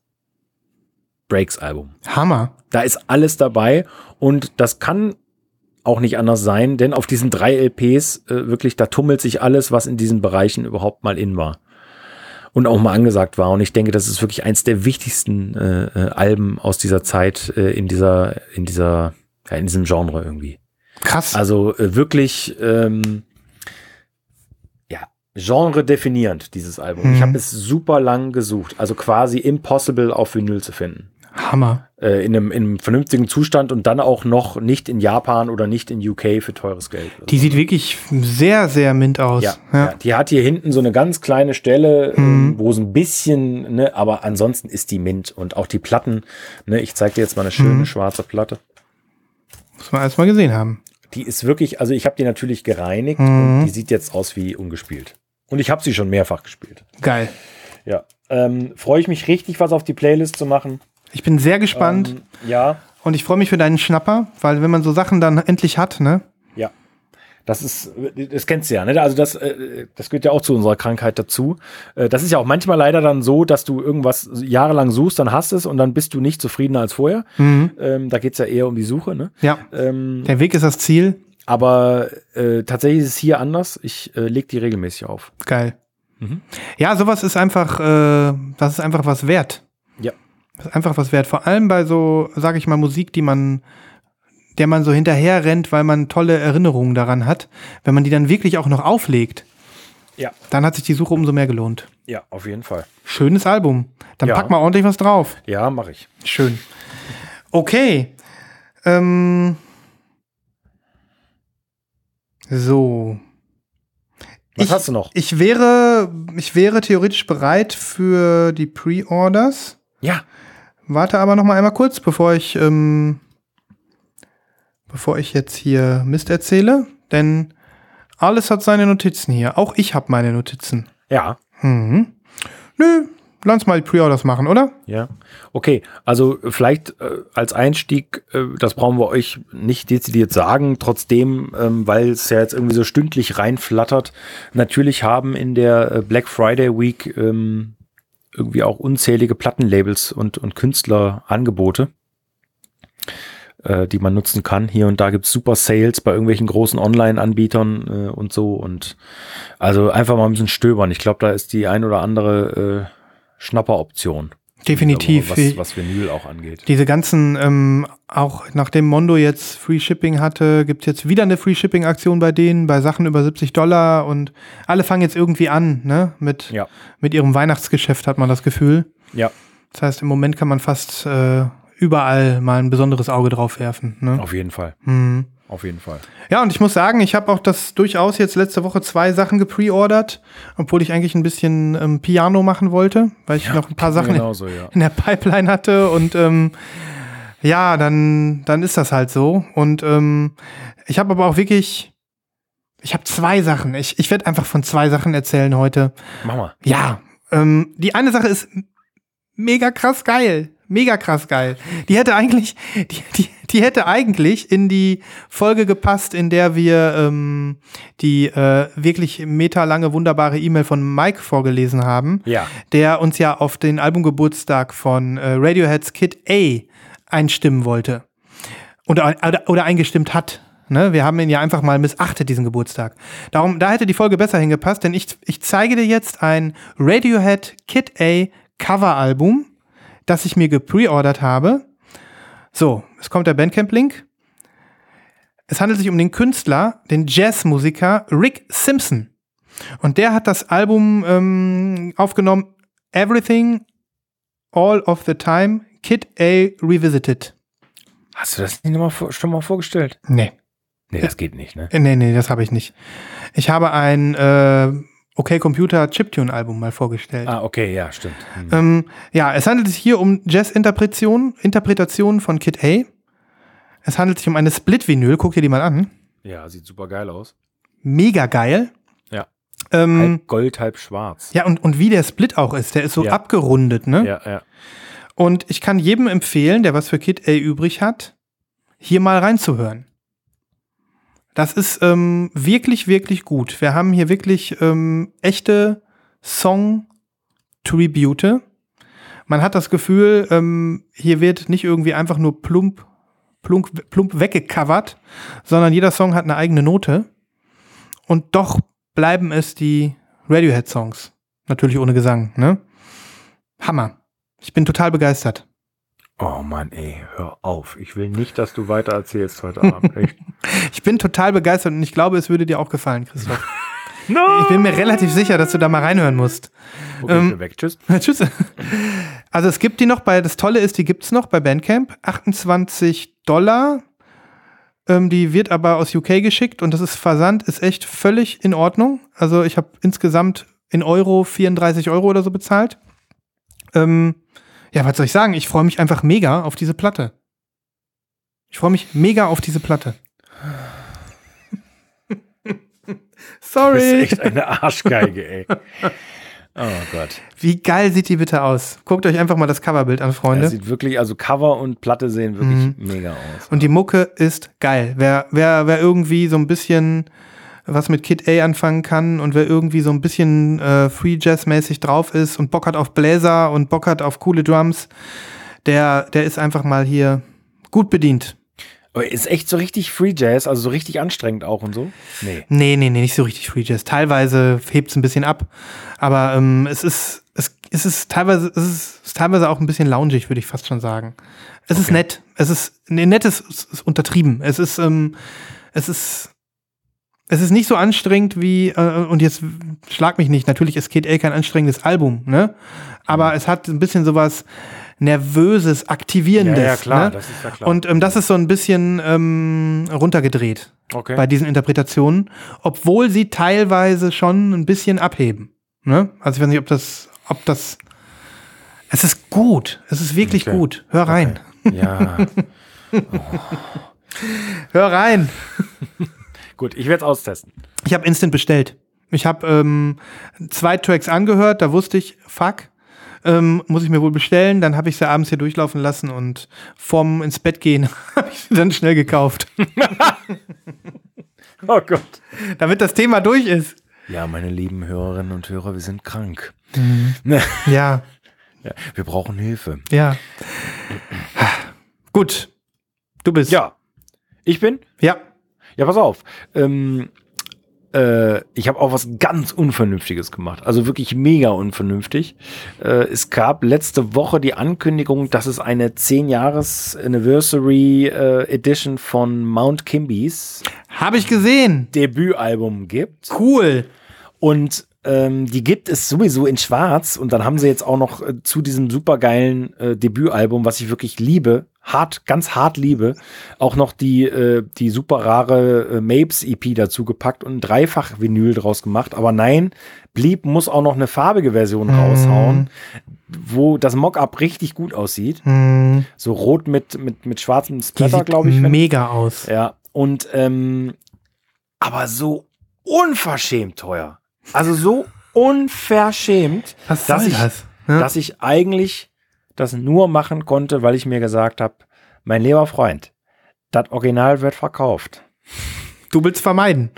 Breaks Album. Hammer. Da ist alles dabei und das kann auch nicht anders sein, denn auf diesen drei LPs äh, wirklich, da tummelt sich alles, was in diesen Bereichen überhaupt mal in war und auch mal angesagt war. Und ich denke, das ist wirklich eins der wichtigsten äh, äh, Alben aus dieser Zeit äh, in dieser, in dieser, ja, in diesem Genre irgendwie. Krass. Also äh, wirklich, ähm, ja, Genre definierend, dieses Album. Ich Mhm. habe es super lang gesucht, also quasi impossible auf Vinyl zu finden Hammer. Äh, in, einem, in einem vernünftigen Zustand und dann auch noch nicht in Japan oder nicht in UK für teures Geld. Die sieht wirklich sehr, sehr mint aus. ja, ja. die hat hier hinten so eine ganz kleine Stelle, ähm, wo es ein bisschen, ne, aber ansonsten ist die mint und auch die Platten, ne, ich zeige dir jetzt mal eine schöne schwarze Platte. Muss man erst mal gesehen haben. Die ist wirklich, also ich habe die natürlich gereinigt Mhm. und die sieht jetzt aus wie ungespielt. Und ich habe sie schon mehrfach gespielt. Geil. Ja, ähm, freue ich mich richtig, was auf die Playlist zu machen. Ich bin sehr gespannt Ähm, ja, und ich freue mich für deinen Schnapper, weil wenn man so Sachen dann endlich hat, ne? Ja. Das ist, das kennst du ja, ne? Also das, äh, das gehört ja auch zu unserer Krankheit dazu. Äh, Das ist ja auch manchmal leider dann so, dass du irgendwas jahrelang suchst, dann hast es und dann bist du nicht zufriedener als vorher. Mhm. Ähm, da geht's ja eher um die Suche, ne? Ja. Ähm, Der Weg ist das Ziel. aber äh, tatsächlich ist es hier anders. Ich äh, leg die regelmäßig auf. Geil. Mhm. Ja, sowas ist einfach, äh, das ist einfach was wert. Ja. Das ist einfach was wert. Vor allem bei so, sage ich mal, Musik, die man, der man so hinterher rennt, weil man tolle Erinnerungen daran hat. Wenn man die dann wirklich auch noch auflegt, Ja. dann hat sich die Suche umso mehr gelohnt. Ja, auf jeden Fall. Schönes Album. Dann Ja. pack mal ordentlich was drauf. Ja, mache ich. Schön. Okay. Ähm. So. Was Ich- hast du noch? Ich wäre, ich wäre theoretisch bereit für die Pre-Orders. Ja. Warte aber noch mal einmal kurz, bevor ich, ähm, bevor ich jetzt hier Mist erzähle, denn alles hat seine Notizen hier. Auch ich habe meine Notizen. Ja. Mhm. Nö, lass mal die Pre-Orders machen, oder? Ja, okay. Also vielleicht äh, als Einstieg, äh, das brauchen wir euch nicht dezidiert sagen, trotzdem, ähm, weil es ja jetzt irgendwie so stündlich reinflattert. Natürlich haben in der äh, Black Friday Week ähm, irgendwie auch unzählige Plattenlabels und, und Künstlerangebote, äh, die man nutzen kann. Hier und da gibt's super Sales bei irgendwelchen großen Online-Anbietern äh, und so. Und also einfach mal ein bisschen stöbern. Ich glaube, da ist die ein oder andere äh, Schnapperoption. Definitiv. Was, was Vinyl auch angeht. Diese ganzen, ähm, auch nachdem Mondo jetzt Free Shipping hatte, gibt es jetzt wieder eine Free Shipping Aktion bei denen, bei Sachen über 70 Dollar und alle fangen jetzt irgendwie an, ne? Mit, Ja. mit ihrem Weihnachtsgeschäft hat man das Gefühl. Ja, Das heißt, im Moment kann man fast äh, überall mal ein besonderes Auge drauf werfen. Ne? auf jeden Fall. Hm. Auf jeden Fall. Ja, und ich muss sagen, ich habe auch das durchaus jetzt letzte Woche zwei Sachen gepreordert, obwohl ich eigentlich ein bisschen ähm, Piano machen wollte, weil ich noch ein paar Sachen Genauso, ja. in der Pipeline hatte und ähm, ja, dann, dann ist das halt so. Und ähm, ich habe aber auch wirklich, ich habe zwei Sachen. Ich, ich werde einfach von zwei Sachen erzählen heute. Mach mal. Ja, ähm, die eine Sache ist mega krass geil. Mega krass geil. Die hätte eigentlich, die, die, die hätte eigentlich in die Folge gepasst, in der wir ähm, die äh, wirklich meterlange wunderbare E-Mail von Mike vorgelesen haben, Ja. der uns ja auf den Albumgeburtstag von äh, Radioheads Kid A einstimmen wollte. Oder, oder, oder eingestimmt hat. Ne? Wir haben ihn ja einfach mal missachtet, diesen Geburtstag. Darum, da hätte die Folge besser hingepasst, denn ich, ich zeige dir jetzt ein Radiohead Kid A Coveralbum, das ich mir gepreordert habe. So, es kommt der Bandcamp-Link. Es handelt sich um den Künstler, den Jazzmusiker Rick Simpson. Und der hat das Album ähm, aufgenommen, Everything, All of the Time, Kid A Revisited. Hast du das nicht noch mal schon mal vorgestellt? Nee. Nee, das geht nicht, ne? Äh, Nee, nee, das habe ich nicht. Ich habe ein äh, Okay Computer Chiptune-Album mal vorgestellt. Ah, okay, ja, stimmt. Hm. Ähm, ja, es handelt sich hier um Jazz-Interpretation Interpretation von Kid A. Es handelt sich um eine Split-Vinyl, guck dir die mal an. Ja, sieht super geil aus. Mega geil. Ja. Ähm, Halb Gold, halb schwarz. ja, und, und wie der Split auch ist, der ist so Ja. abgerundet, ne? Ja, ja. Und ich kann jedem empfehlen, der was für Kid A übrig hat, hier mal reinzuhören. Das ist ähm, wirklich, wirklich gut. Wir haben hier wirklich ähm, echte Song-Tribute. Man hat das Gefühl, ähm, hier wird nicht irgendwie einfach nur plump, plump, plump weggecovert, sondern jeder Song hat eine eigene Note. Und doch bleiben es die Radiohead-Songs. Natürlich ohne Gesang, ne? Hammer. Ich bin total begeistert. Oh Mann, ey, hör auf. Ich will nicht, dass du weiter erzählst heute Abend. Echt. Ich bin total begeistert und ich glaube, es würde dir auch gefallen, Christoph. no! Ich bin mir relativ sicher, dass du da mal reinhören musst. Okay, ähm, weg. Tschüss. Tschüss. Also es gibt die noch bei, das Tolle ist, die gibt's noch bei Bandcamp. 28 Dollar. Ähm, die wird aber aus UK geschickt und das ist Versand, ist echt völlig in Ordnung. Also ich habe insgesamt in Euro 34 Euro oder so bezahlt. Ähm, ja, was soll ich sagen? Ich freue mich einfach mega auf diese Platte. Ich freue mich mega auf diese Platte. Sorry. bist echt eine Arschgeige, ey. Oh Gott. Wie geil sieht die bitte aus? Guckt euch einfach mal das Coverbild an, Freunde. Das sieht wirklich, also Cover und Platte sehen wirklich mega aus. Und die Mucke ist geil. Wer, wer, wer irgendwie so ein bisschen was mit Kid A anfangen kann und wer irgendwie so ein bisschen äh, Free Jazz-mäßig drauf ist und Bock hat auf Bläser und Bock hat auf coole Drums, der, der ist einfach mal hier gut bedient. Aber ist echt so richtig Free Jazz, also so richtig anstrengend auch und so? Nee. Nee, nee, nee, nicht so richtig Free Jazz. Teilweise hebt es ein bisschen ab, aber ähm, es ist, es, es ist teilweise, es ist, es ist teilweise auch ein bisschen loungig, würde ich fast schon sagen. Es ist Okay. nett. Es ist, nee, nett ist, ist, ist untertrieben. Es ist, ähm, es ist, es ist nicht so anstrengend wie, äh, und jetzt schlag mich nicht, natürlich ist Kid A kein anstrengendes Album, ne? Aber es hat ein bisschen sowas Nervöses, Aktivierendes. Ja, ja, klar, ne? das ist ja klar. Und ähm, das ist so ein bisschen ähm, runtergedreht Okay. bei diesen Interpretationen, obwohl sie teilweise schon ein bisschen abheben. Ne? Also ich weiß nicht, ob das, ob das. Es ist gut. Es ist wirklich Okay. gut. Hör rein. ja. Hör rein. Gut, ich werde es austesten. Ich habe Instant bestellt. Ich habe ähm, zwei Tracks angehört, da wusste ich, fuck, ähm, muss ich mir wohl bestellen. Dann habe ich sie abends hier durchlaufen lassen und vorm ins Bett gehen habe ich sie dann schnell gekauft, Oh Gott. damit das Thema durch ist. Ja, meine lieben Hörerinnen und Hörer, wir sind krank. Ne? Ja, Ja, wir brauchen Hilfe. ja. Gut. Du bist. Ja. Ich bin? Ja. Ja, pass auf. Ähm, äh, ich habe auch was ganz Unvernünftiges gemacht. Also wirklich mega unvernünftig. Äh, es gab letzte Woche die Ankündigung, dass es eine 10 Jahres Anniversary äh, Edition von Mount Kimby's Habe ich gesehen. Debütalbum gibt. Cool. Und ähm, die gibt es sowieso in Schwarz. Und dann haben sie jetzt auch noch äh, zu diesem supergeilen äh, Debütalbum, was ich wirklich liebe, hart, ganz hart liebe, auch noch die, äh, die super rare äh, Mapes EP dazu gepackt und ein Dreifach-Vinyl draus gemacht. Aber nein, Blieb muss auch noch eine farbige Version raushauen, wo das Mockup richtig gut aussieht. Hm, So rot mit, mit, mit schwarzem Splatter, glaube ich. wenn- mega aus. ja, und ähm, aber so unverschämt teuer. Also so unverschämt, Was dass ich, das? Ja. dass ich eigentlich das nur machen konnte, weil ich mir gesagt habe, mein lieber Freund, das Original wird verkauft. Du willst vermeiden.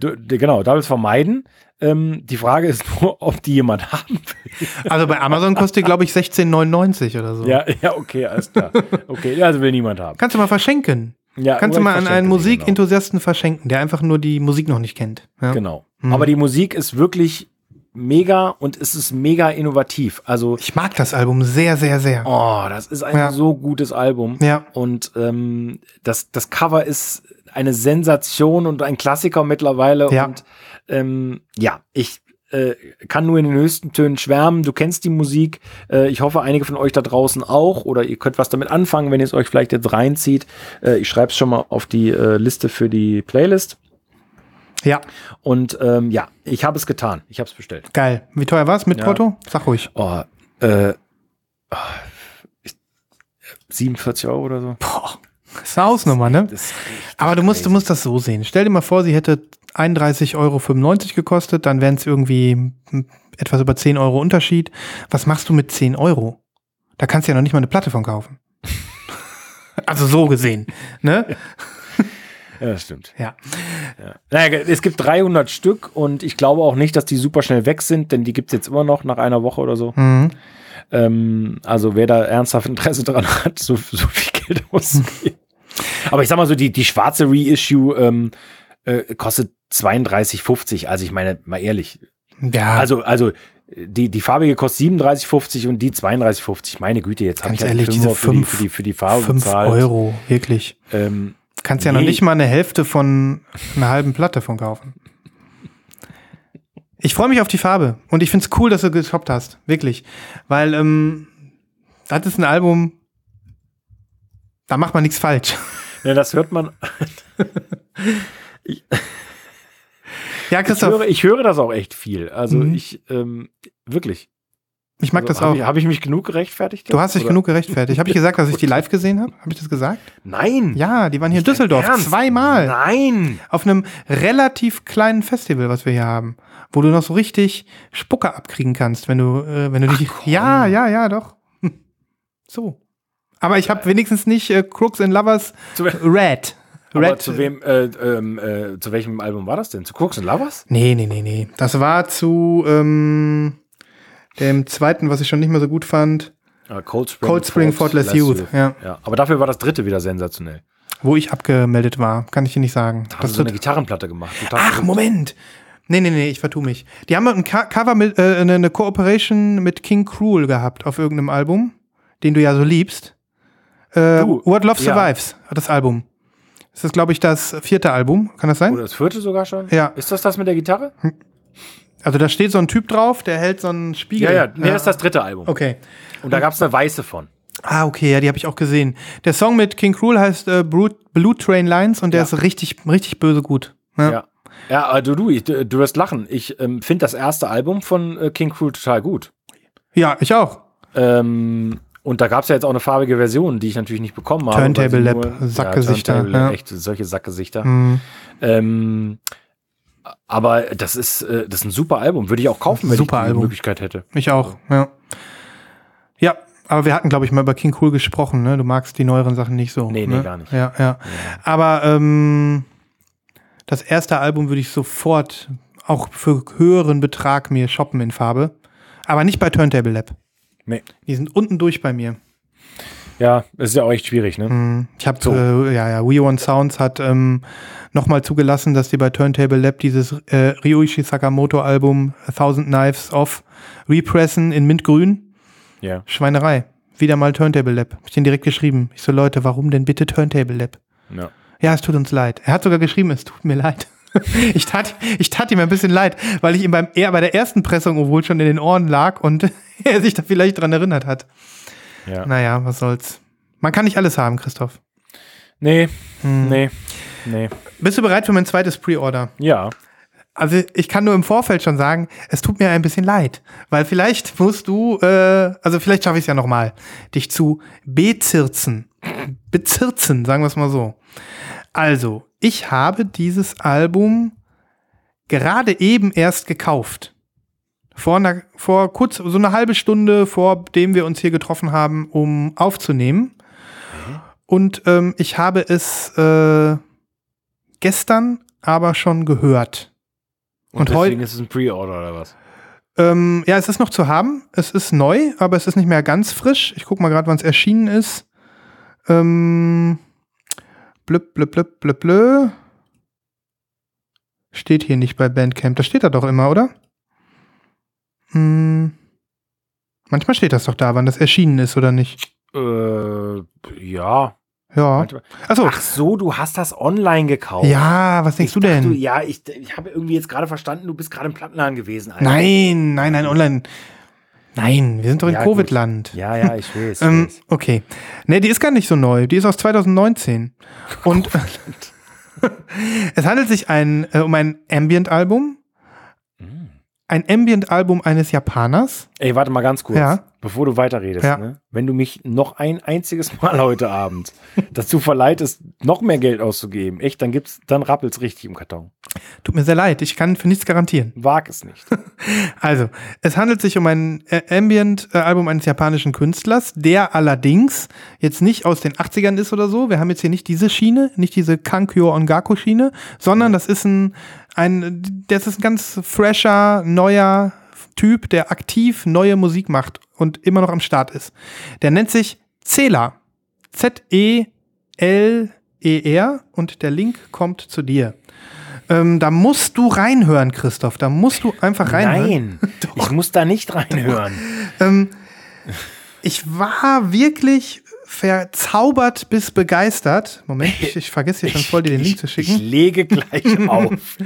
Du, du- genau, da willst vermeiden. Ähm, die Frage ist nur, ob die jemand haben will. Also bei Amazon kostet die, glaube ich, 16,99 oder so. Ja, ja, okay, alles klar. Okay, also will niemand haben. Kannst du mal verschenken. Ja, Kannst du mal an einen sie, Musikenthusiasten verschenken, der einfach nur die Musik noch nicht kennt. Ja. Genau. Mhm. Aber die Musik ist wirklich mega und es ist mega innovativ. Also, Ich mag das Album sehr, sehr, sehr. oh, das ist ein Ja. so gutes Album. Ja. Und ähm, das, das Cover ist eine Sensation und ein Klassiker mittlerweile. Ja. Und ähm, ja, ich kann nur in den höchsten Tönen schwärmen. Du kennst die Musik. Äh, ich hoffe, einige von euch da draußen auch. Oder ihr könnt was damit anfangen, wenn ihr es euch vielleicht jetzt reinzieht. Äh, ich schreibe es schon mal auf die äh, Liste für die Playlist. Ja, Und ähm, ja, ich habe es getan. Ich habe es bestellt. geil. Wie teuer war es mit Ja. Porto? Sag ruhig. Oh, äh, oh, ich, 47 Euro oder so. Boah, das ist eine Hausnummer, ne? Aber du musst, du musst das so sehen. Stell dir mal vor, sie hätte 31,95 Euro gekostet, dann wären es irgendwie hm, etwas über 10 Euro Unterschied. Was machst du mit 10 Euro? Da kannst du ja noch nicht mal eine Platte von kaufen. also so gesehen, ne? Ja, das stimmt. Ja. Ja. Naja, es gibt 300 Stück und ich glaube auch nicht, dass die super schnell weg sind, denn die gibt es jetzt immer noch nach einer Woche oder so. Mhm. Ähm, also wer da ernsthaft Interesse dran hat, so, so viel Geld ausgeben. Aber ich sag mal so, die, die schwarze Reissue ähm, äh, kostet 32,50. Also ich meine, mal ehrlich. Ja, Also, also die, die farbige kostet 37,50 und die 32,50. Meine Güte, jetzt habe ich halt ehrlich, diese für, die, fünf- für, die, für die Farbe 5 bezahlt. Euro, wirklich. Ähm, Kannst ja noch Nee. nicht mal eine Hälfte von einer halben Platte von kaufen. Ich freue mich auf die Farbe und ich finde es cool, dass du geshoppt hast. Wirklich. Weil ähm, das ist ein Album, da macht man nichts falsch. ja, das hört man. Ja, Ich Christoph, höre, ich höre das auch echt viel. Also Mhm. ich, ähm, wirklich. ich mag das Habe auch. ich, hab ich mich genug gerechtfertigt? Du hast dich Oder- genug gerechtfertigt. Habe ich gesagt, dass ich die live gesehen habe? Habe ich das gesagt? Nein. Ja, die waren hier in Düsseldorf. Ernst? Zweimal. Nein. Auf einem relativ kleinen Festival, was wir hier haben. Wo du noch so richtig Spucke abkriegen kannst, wenn du, äh, wenn du dich. Ja, ja, ja, doch. Hm. So. Aber ich habe wenigstens nicht äh, Crooks and Lovers Zu, Red. aber zu wem, äh, ähm, äh, zu welchem Album war das denn? Zu Crooks and Lovers? Nee, nee, nee, nee. Das war zu ähm, dem zweiten, was ich schon nicht mehr so gut fand, Ah, Cold Spring, Cold Spring Thoughtless Youth. Ja. ja. Aber dafür war das dritte wieder sensationell. Wo ich abgemeldet war. Kann ich dir nicht sagen. Da haben sie so eine Gitarrenplatte gemacht. Ach. Moment. Nee, nee, nee, ich vertue mich. Die haben ein Co Cover mit, äh, eine, Cooperation mit King Cruel gehabt auf irgendeinem Album, den du ja so liebst. Äh, What Love ja. Survives, das Album. Das ist, glaube ich, das vierte Album. Kann das sein? Oder das vierte sogar schon? Ja. Ist das das mit der Gitarre? Also da steht so ein Typ drauf, der hält so einen Spiegel. Ja, ja. Nee, das ist das dritte Album. Okay. Und da gab es eine weiße von. Ah, okay, ja, die habe ich auch gesehen. Der Song mit King Cruel heißt äh, Blue, Blue Train Lines und der Ja. ist richtig, richtig böse gut. Ja. Ja. Ja, also du, ich, du wirst lachen. Ich ähm, finde das erste Album von äh, King Cruel total gut. ja, ich auch. Ähm, und da gab es ja jetzt auch eine farbige Version, die ich natürlich nicht bekommen habe. Turntable Lab, nur- Sackgesichter, Ja, Turntable ja. echt solche Sackgesichter. Hm. Ähm, aber das ist, äh, das ist ein super Album. Würde ich auch kaufen, wenn Super ich die Album. Möglichkeit hätte. Ich auch, ja. Ja, aber wir hatten, glaube ich, mal über King Cool gesprochen, ne? Du magst die neueren Sachen nicht so. Nee, nee, ne? gar nicht. Ja, ja. Aber ähm, das erste Album würde ich sofort auch für höheren Betrag mir shoppen in Farbe. Aber nicht bei Turntable Lab. Nee. Die sind unten durch bei mir. Ja, das ist ja auch echt schwierig, ne? Hm, Ich habe, So. äh, ja, ja, We One Sounds hat ähm, nochmal zugelassen, dass die bei Turntable Lab dieses äh, Ryuichi Sakamoto Album A Thousand Knives Off repressen in Mintgrün. Ja. Schweinerei. Wieder mal Turntable Lab. Hab ich den direkt geschrieben. Ich so, Leute, warum denn bitte Turntable Lab? ja. Ja, es tut uns leid. Er hat sogar geschrieben, es tut mir leid. ich, tat, ich tat ihm ein bisschen leid, weil ich ihm beim, eher bei der ersten Pressung wohl schon in den Ohren lag und er sich da vielleicht dran erinnert hat. ja. Naja, was soll's. Man kann nicht alles haben, Christoph. Nee, Hm. nee, nee. Bist du bereit für mein zweites Pre-Order? Ja. Also ich kann nur im Vorfeld schon sagen, es tut mir ein bisschen leid, weil vielleicht musst du, äh, also vielleicht schaffe ich es ja noch mal, dich zu bezirzen, bezirzen, sagen wir es mal so. Also ich habe dieses Album gerade eben erst gekauft. Vor, einer, vor kurz, so eine halbe Stunde, vor dem wir uns hier getroffen haben, um aufzunehmen. Und ähm, ich habe es äh, gestern aber schon gehört. Und, Und deswegen ist es ein Pre-Order oder was? Ähm, ja, es ist noch zu haben. Es ist neu, aber es ist nicht mehr ganz frisch. Ich guck mal gerade, wann es erschienen ist. Ähm, blub, blub, blub, blub, blub. Steht hier nicht bei Bandcamp. Das steht da doch immer, oder? Hm. Manchmal steht das doch da, wann das erschienen ist oder nicht. Äh, ja. Ja. Achso. Ach so, du hast das online gekauft. Ja, was denkst Ich du dachte, denn? ja, ich, ich habe irgendwie jetzt gerade verstanden, du bist gerade im Plattenladen gewesen. Alter. Nein, nein, nein, online. Nein, wir sind doch in Ja. Covid-Land. Ja, ja, ich weiß. Ähm, weiß. okay. Ne, die ist gar nicht so neu. Die ist aus 2019. Und es handelt sich ein, äh, um ein Ambient-Album. Mhm. Ein Ambient-Album eines Japaners. Ey, warte mal ganz kurz, Ja. Bevor du weiterredest. Ja. Ne? Wenn du mich noch ein einziges Mal heute Abend dazu verleitest, noch mehr Geld auszugeben, echt, dann gibt's, dann rappelt's richtig im Karton. Tut mir sehr leid, ich kann für nichts garantieren. Wag es nicht. Also, es handelt sich um ein äh, Ambient-Album eines japanischen Künstlers, der allerdings jetzt nicht aus den 80ern ist oder so. Wir haben jetzt hier nicht diese Schiene, nicht diese Kankyo Ongaku Schiene, sondern das ist ein, ein, das ist ein ganz fresher, neuer Typ, der aktiv neue Musik macht und immer noch am Start ist. Der nennt sich Zela. Z-E-L-E-R und der Link kommt zu dir. Ähm, da musst du reinhören, Christoph. Da musst du einfach reinhören. Nein, ich muss da nicht reinhören. Ähm, ich war wirklich verzaubert bis begeistert. Moment, ich, ich vergesse hier schon voll, dir den Link zu Ich schicken. lege gleich auf.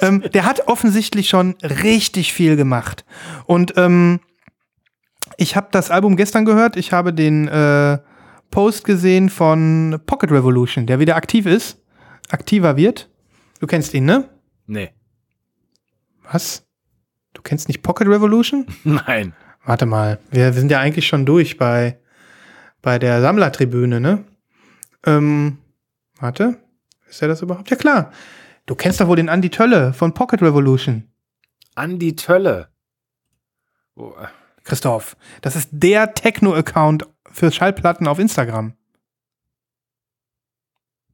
Ähm, der hat offensichtlich schon richtig viel gemacht. Und ähm, ich habe das Album gestern gehört. Ich habe den äh, Post gesehen von Pocket Revolution, der wieder aktiv ist, aktiver wird. Du kennst ihn, ne? nee, Was? Du kennst nicht Pocket Revolution? nein. Warte mal, wir, wir sind ja eigentlich schon durch bei, bei der Sammlertribüne, ne? Ähm, warte, ist der das überhaupt? Ja klar. Du kennst doch wohl den Andy Tölle von Pocket Revolution. Andi Tölle. Oh, Christoph, das ist der Techno-Account für Schallplatten auf Instagram.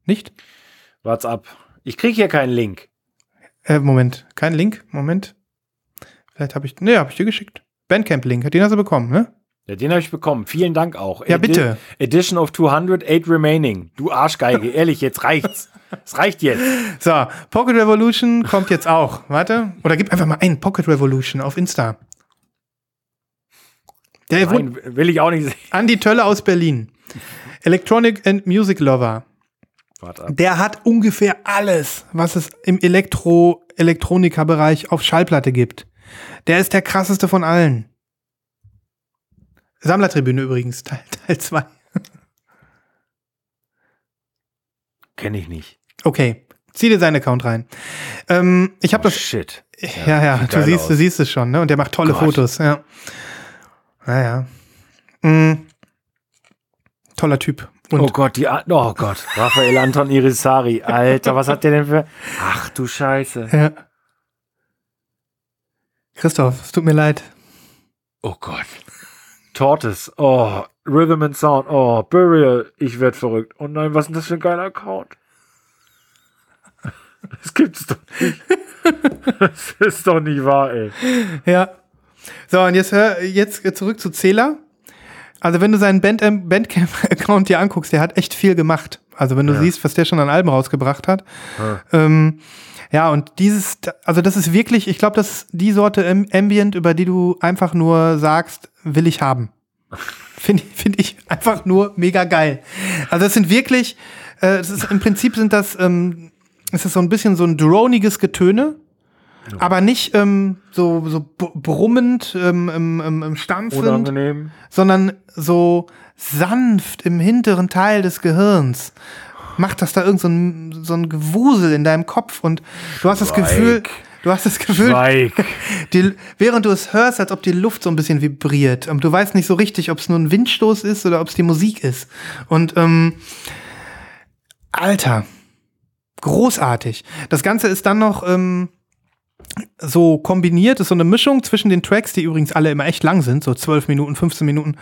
Nicht? What's up? Ich krieg hier keinen Link. Äh, Moment, kein Link, Moment. Vielleicht habe ich, ne, habe ich dir geschickt. Bandcamp-Link, den hast du bekommen, ne? Ja, den habe ich bekommen. Vielen Dank auch. Ja, bitte. Edition of 200, 8 remaining. Du Arschgeige, ehrlich, jetzt reicht's. Es reicht jetzt. So, Pocket Revolution kommt jetzt auch. Warte. Oder gib einfach mal ein Pocket Revolution auf Insta. Der wohnt, Nein, will ich auch nicht sehen. Andi Tölle aus Berlin. Electronic and Music Lover. Warte. Der hat ungefähr alles, was es im Elektro-Elektroniker-Bereich auf Schallplatte gibt. Der ist der krasseste von allen. Sammlertribüne übrigens, Teil 2. Kenne ich nicht. Okay, zieh dir seinen Account rein. Ähm, ich habe Oh, das shit. Ja, ja, sieht du siehst, du siehst es schon, ne? Und der macht tolle Gott. Fotos, ja. Naja. Mhm. Toller Typ. Und oh Gott, die A Oh Gott. Raphael Anton Irisari. Alter, was hat der denn für. Ach du Scheiße. ja. Christoph, es tut mir leid. Oh Gott. Tortoise. Oh, Rhythm and Sound. Oh, Burial. Ich werd verrückt. Oh nein, was ist denn das für ein geiler Account? Das gibt's doch nicht. Das ist doch nicht wahr, ey. Ja. So, und jetzt hör jetzt zurück zu Zähler. Also wenn du seinen Band, ähm, Bandcamp-Account dir anguckst, der hat echt viel gemacht. Also wenn du Ja. siehst, was der schon an Alben rausgebracht hat. Ja. Ähm, ja, und dieses, also das ist wirklich, ich glaube, das ist die Sorte Am- Ambient, über die du einfach nur sagst, will ich haben. Finde find ich einfach nur mega geil. Also es sind wirklich, äh, es ist, im Prinzip sind das, ähm, es ist so ein bisschen so ein droniges Getöne, aber nicht ähm, so, so brummend ähm, im, im, im Stampfend, Unangenehm. sondern so sanft im hinteren Teil des Gehirns. Macht das da irgend so ein, so ein Gewusel in deinem Kopf und du hast das. Gefühl, du hast das Gefühl, die, während du es hörst, als ob die Luft so ein bisschen vibriert. Und du weißt nicht so richtig, ob es nur ein Windstoß ist oder ob es die Musik ist. Und ähm, Alter, großartig. Das Ganze ist dann noch ähm, so kombiniert, ist so eine Mischung zwischen den Tracks, die übrigens alle immer echt lang sind, so 12 Minuten, 15 Minuten,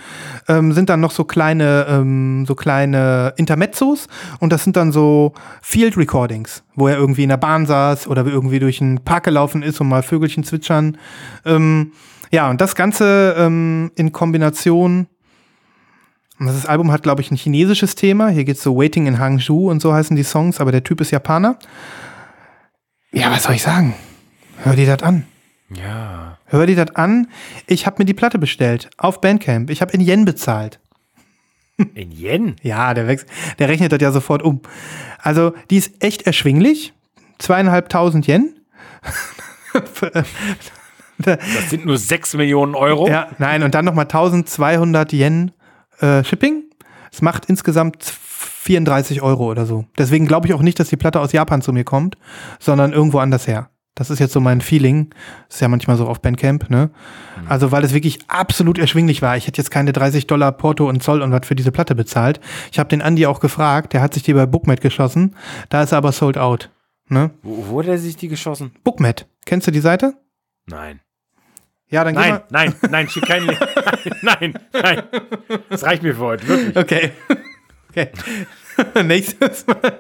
ähm, sind dann noch so kleine, ähm, so kleine Intermezzos und das sind dann so Field Recordings, wo er irgendwie in der Bahn saß oder irgendwie durch einen Park gelaufen ist und mal Vögelchen zwitschern. Ähm, ja, und das Ganze ähm, in Kombination. Das Album hat, glaube ich, ein chinesisches Thema. Hier geht's so Waiting in Hangzhou und so heißen die Songs, aber der Typ ist Japaner. Ja, was soll ich sagen? Hör dir das an. Ja. Hör dir das an. Ich habe mir die Platte bestellt auf Bandcamp. Ich habe in Yen bezahlt. In Yen? Ja, der, wächst, der rechnet das ja sofort um. Also, die ist echt erschwinglich. Zweieinhalbtausend Yen. Das sind nur 6 Millionen Euro. Ja, nein, und dann nochmal 1200 Yen äh, Shipping. Es macht insgesamt 34 Euro oder so. Deswegen glaube ich auch nicht, dass die Platte aus Japan zu mir kommt, sondern irgendwo anders her. Das ist jetzt so mein Feeling. Das ist ja manchmal so auf Bandcamp, ne? Also, weil es wirklich absolut erschwinglich war. Ich hätte jetzt keine 30 Dollar Porto und Zoll und was für diese Platte bezahlt. Ich habe den Andi auch gefragt, der hat sich die bei Bookmet geschossen. Da ist er aber sold out. Ne? Wo, wo hat er sich die geschossen? Bookmet. Kennst du die Seite? Nein. Ja, dann geh Nein, mal. nein, nein, schick keinen. Nein, nein. Das reicht mir für heute, wirklich. Okay. Okay. Nächstes Mal.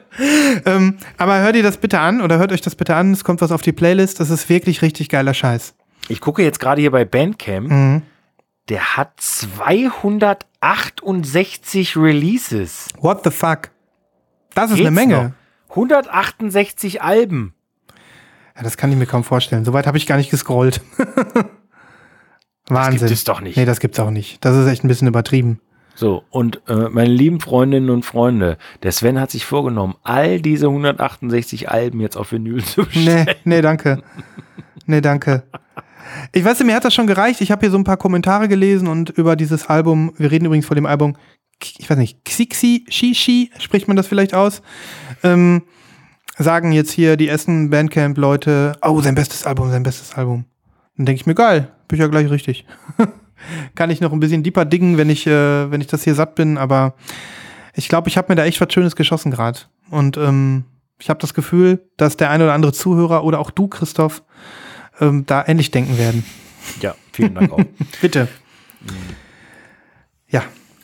ähm, aber hört ihr das bitte an oder hört euch das bitte an. Es kommt was auf die Playlist. Das ist wirklich richtig geiler Scheiß. Ich gucke jetzt gerade hier bei Bandcamp. Mhm. Der hat 268 Releases. What the fuck? Das ist Geht's eine Menge. noch? 168 Alben. Ja, das kann ich mir kaum vorstellen. Soweit habe ich gar nicht gescrollt. Wahnsinn. gibt es doch nicht. Nee, das gibt's auch nicht. Das ist echt ein bisschen übertrieben. So, und äh, meine lieben Freundinnen und Freunde, der Sven hat sich vorgenommen, all diese 168 Alben jetzt auf Vinyl zu bestellen. Nee, nee, danke. Nee, danke. Ich weiß, mir hat das schon gereicht. Ich habe hier so ein paar Kommentare gelesen und über dieses Album, wir reden übrigens vor dem Album, ich weiß nicht, Xixi, Shishi, spricht man das vielleicht aus? Ähm, sagen jetzt hier die ersten Bandcamp-Leute, oh, sein bestes Album, sein bestes Album. Dann denke ich mir, geil, bin ich ja gleich richtig. Kann ich noch ein bisschen deeper diggen, wenn ich, äh, wenn ich das hier satt bin, aber ich glaube, ich habe mir da echt was Schönes geschossen gerade. Und ähm, ich habe das Gefühl, dass der ein oder andere Zuhörer oder auch du, Christoph, ähm, da ähnlich denken werden. Ja, vielen Dank auch. Bitte. Ja,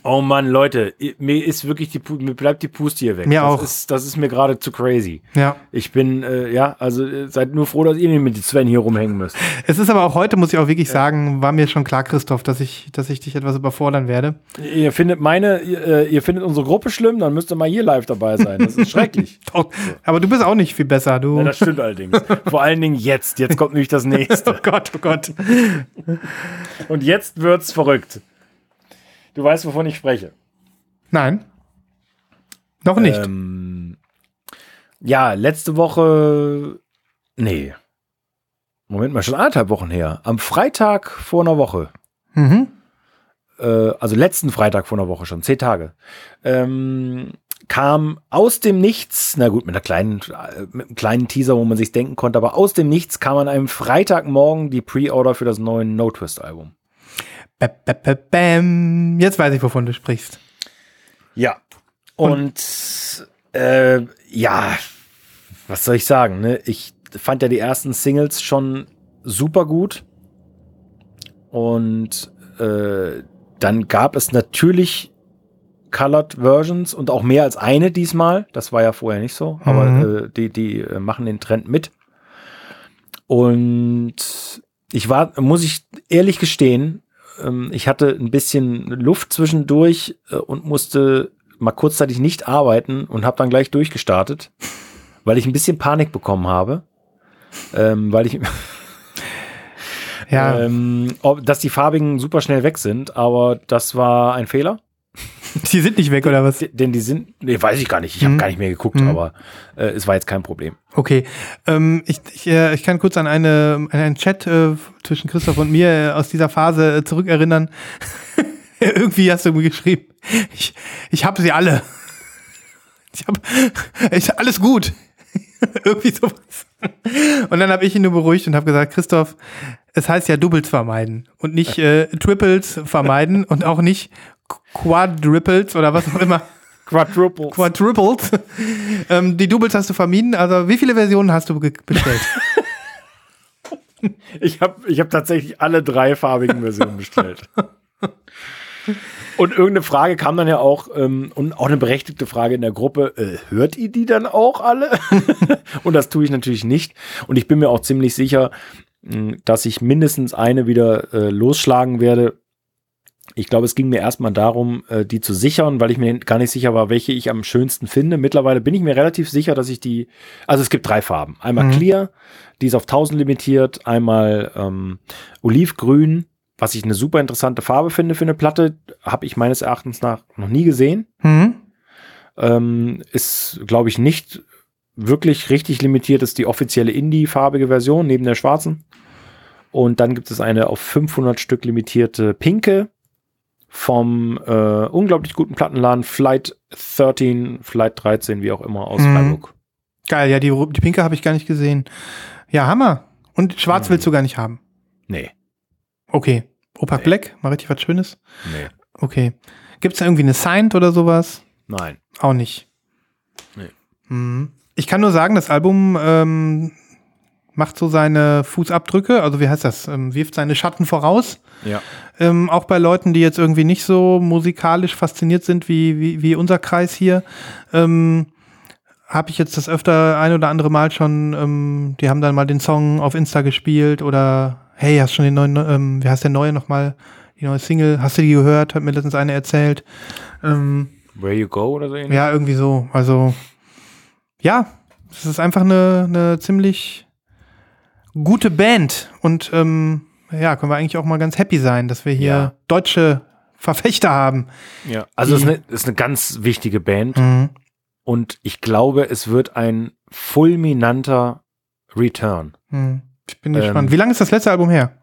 Oh Mann, Leute, mir ist wirklich die, mir bleibt die Puste hier weg. Mir das auch. Ist, das ist mir gerade zu crazy. ja. Ich bin, äh, ja, also äh, seid nur froh, dass ihr nicht mit Sven hier rumhängen müsst. Es ist aber auch heute, muss ich auch wirklich sagen, war mir schon klar, Christoph, dass ich, dass ich dich etwas überfordern werde. Ihr findet meine, ihr, äh, ihr findet unsere Gruppe schlimm, dann müsst ihr mal hier live dabei sein. Das ist schrecklich. Doch, Aber du bist auch nicht viel besser. Du. Ja, das stimmt allerdings. Vor allen Dingen jetzt. Jetzt kommt nämlich das oh nächste. Gott, oh Gott. Und jetzt wird's verrückt. Du weißt, wovon ich spreche. Nein. Noch nicht. Ähm, ja, letzte Woche. Nee. Moment mal, schon anderthalb Wochen her. Am Freitag vor einer Woche. Mhm. Äh, also letzten Freitag vor einer Woche schon, zehn Tage. Ähm, kam aus dem Nichts, na gut, mit einer kleinen, äh, mit einem kleinen Teaser, wo man sich denken konnte, aber aus dem Nichts kam an einem Freitagmorgen die Pre-Order für das neue No Twist Album. Bäm. Jetzt weiß ich, wovon du sprichst. Ja. Und, äh, ja, was soll ich sagen? Ne? Ich fand ja die ersten Singles schon super gut. Und äh, dann gab es natürlich Colored Versions und auch mehr als eine diesmal. Das war ja vorher nicht so, aber Mhm. äh, die, die äh, machen den Trend mit. Und ich war, muss ich ehrlich gestehen, ähm, ich hatte ein bisschen Luft zwischendurch äh, und musste mal kurzzeitig nicht arbeiten und habe dann gleich durchgestartet, weil ich ein bisschen Panik bekommen habe. Ähm, weil ich Ja, ähm, dass die farbigen super schnell weg sind, aber das war ein Fehler. die sind nicht weg, oder was? Denn die sind, nee, weiß ich gar nicht, ich habe Mhm. gar nicht mehr geguckt, Mhm. aber äh, es war jetzt kein Problem. Okay. Ähm, ich, ich, äh, ich kann kurz an, eine, an einen Chat äh, zwischen Christoph und mir äh, aus dieser Phase äh, zurückerinnern. Irgendwie hast du mir geschrieben, ich, ich habe sie alle. Ich habe ich, alles gut. Irgendwie sowas. Und dann habe ich ihn nur beruhigt und habe gesagt, Christoph, es heißt ja Doubles vermeiden und nicht äh, Triples vermeiden und auch nicht Quadruples oder was auch immer. Quadruple. Quadruples. ähm, die Doubles hast du vermieden. Also wie viele Versionen hast du bestellt? Ich habe ich hab tatsächlich alle drei farbigen Versionen bestellt. Und irgendeine Frage kam dann ja auch, ähm, und auch eine berechtigte Frage in der Gruppe, äh, hört ihr die dann auch alle? und das tue ich natürlich nicht. Und ich bin mir auch ziemlich sicher, dass ich mindestens eine wieder äh, losschlagen werde. Ich glaube, es ging mir erstmal darum, äh, die zu sichern, weil ich mir gar nicht sicher war, welche ich am schönsten finde. Mittlerweile bin ich mir relativ sicher, dass ich die, also es gibt drei Farben. Einmal Mhm. Clear, die ist auf 1000 limitiert, einmal ähm, Olivgrün, was ich eine super interessante Farbe finde für eine Platte, habe ich meines Erachtens nach noch nie gesehen. Hm? Ähm, ist, glaube ich, nicht wirklich richtig limitiert, ist die offizielle Indie-farbige Version neben der schwarzen. Und dann gibt es eine auf 500 Stück limitierte pinke vom äh, unglaublich guten Plattenladen Flight 13, Flight 13, wie auch immer, aus Mhm. Freiburg. Geil, ja, die, die pinke habe ich gar nicht gesehen. Ja, Hammer. Und schwarz Mhm. willst du gar nicht haben. Nee, Okay. Opak Nee. Black, mal richtig was Schönes. nee, Okay. Gibt es da irgendwie eine Signed oder sowas? nein. Auch nicht. Nee. Mhm. Ich kann nur sagen, das Album ähm, macht so seine Fußabdrücke, also wie heißt das, ähm, wirft seine Schatten voraus. Ja. Ähm, auch bei Leuten, die jetzt irgendwie nicht so musikalisch fasziniert sind wie, wie, wie unser Kreis hier, ähm, habe ich jetzt das öfter ein oder andere Mal schon, ähm, die haben dann mal den Song auf Insta gespielt oder hey, hast schon den neuen, ähm, wie heißt der neue nochmal, die neue Single, hast du die gehört? Hat mir letztens eine erzählt. Ähm, Where You Go oder so ähnlich? ja, irgendwie so. Also, ja, es ist einfach eine, eine ziemlich gute Band. Und ähm, ja, können wir eigentlich auch mal ganz happy sein, dass wir hier Ja. deutsche Verfechter haben. Ja. Also es ist eine, ist eine ganz wichtige Band. Mhm. Und ich glaube, es wird ein fulminanter Return. Mhm. Ich bin Ähm, gespannt. Wie lange ist das letzte Album her?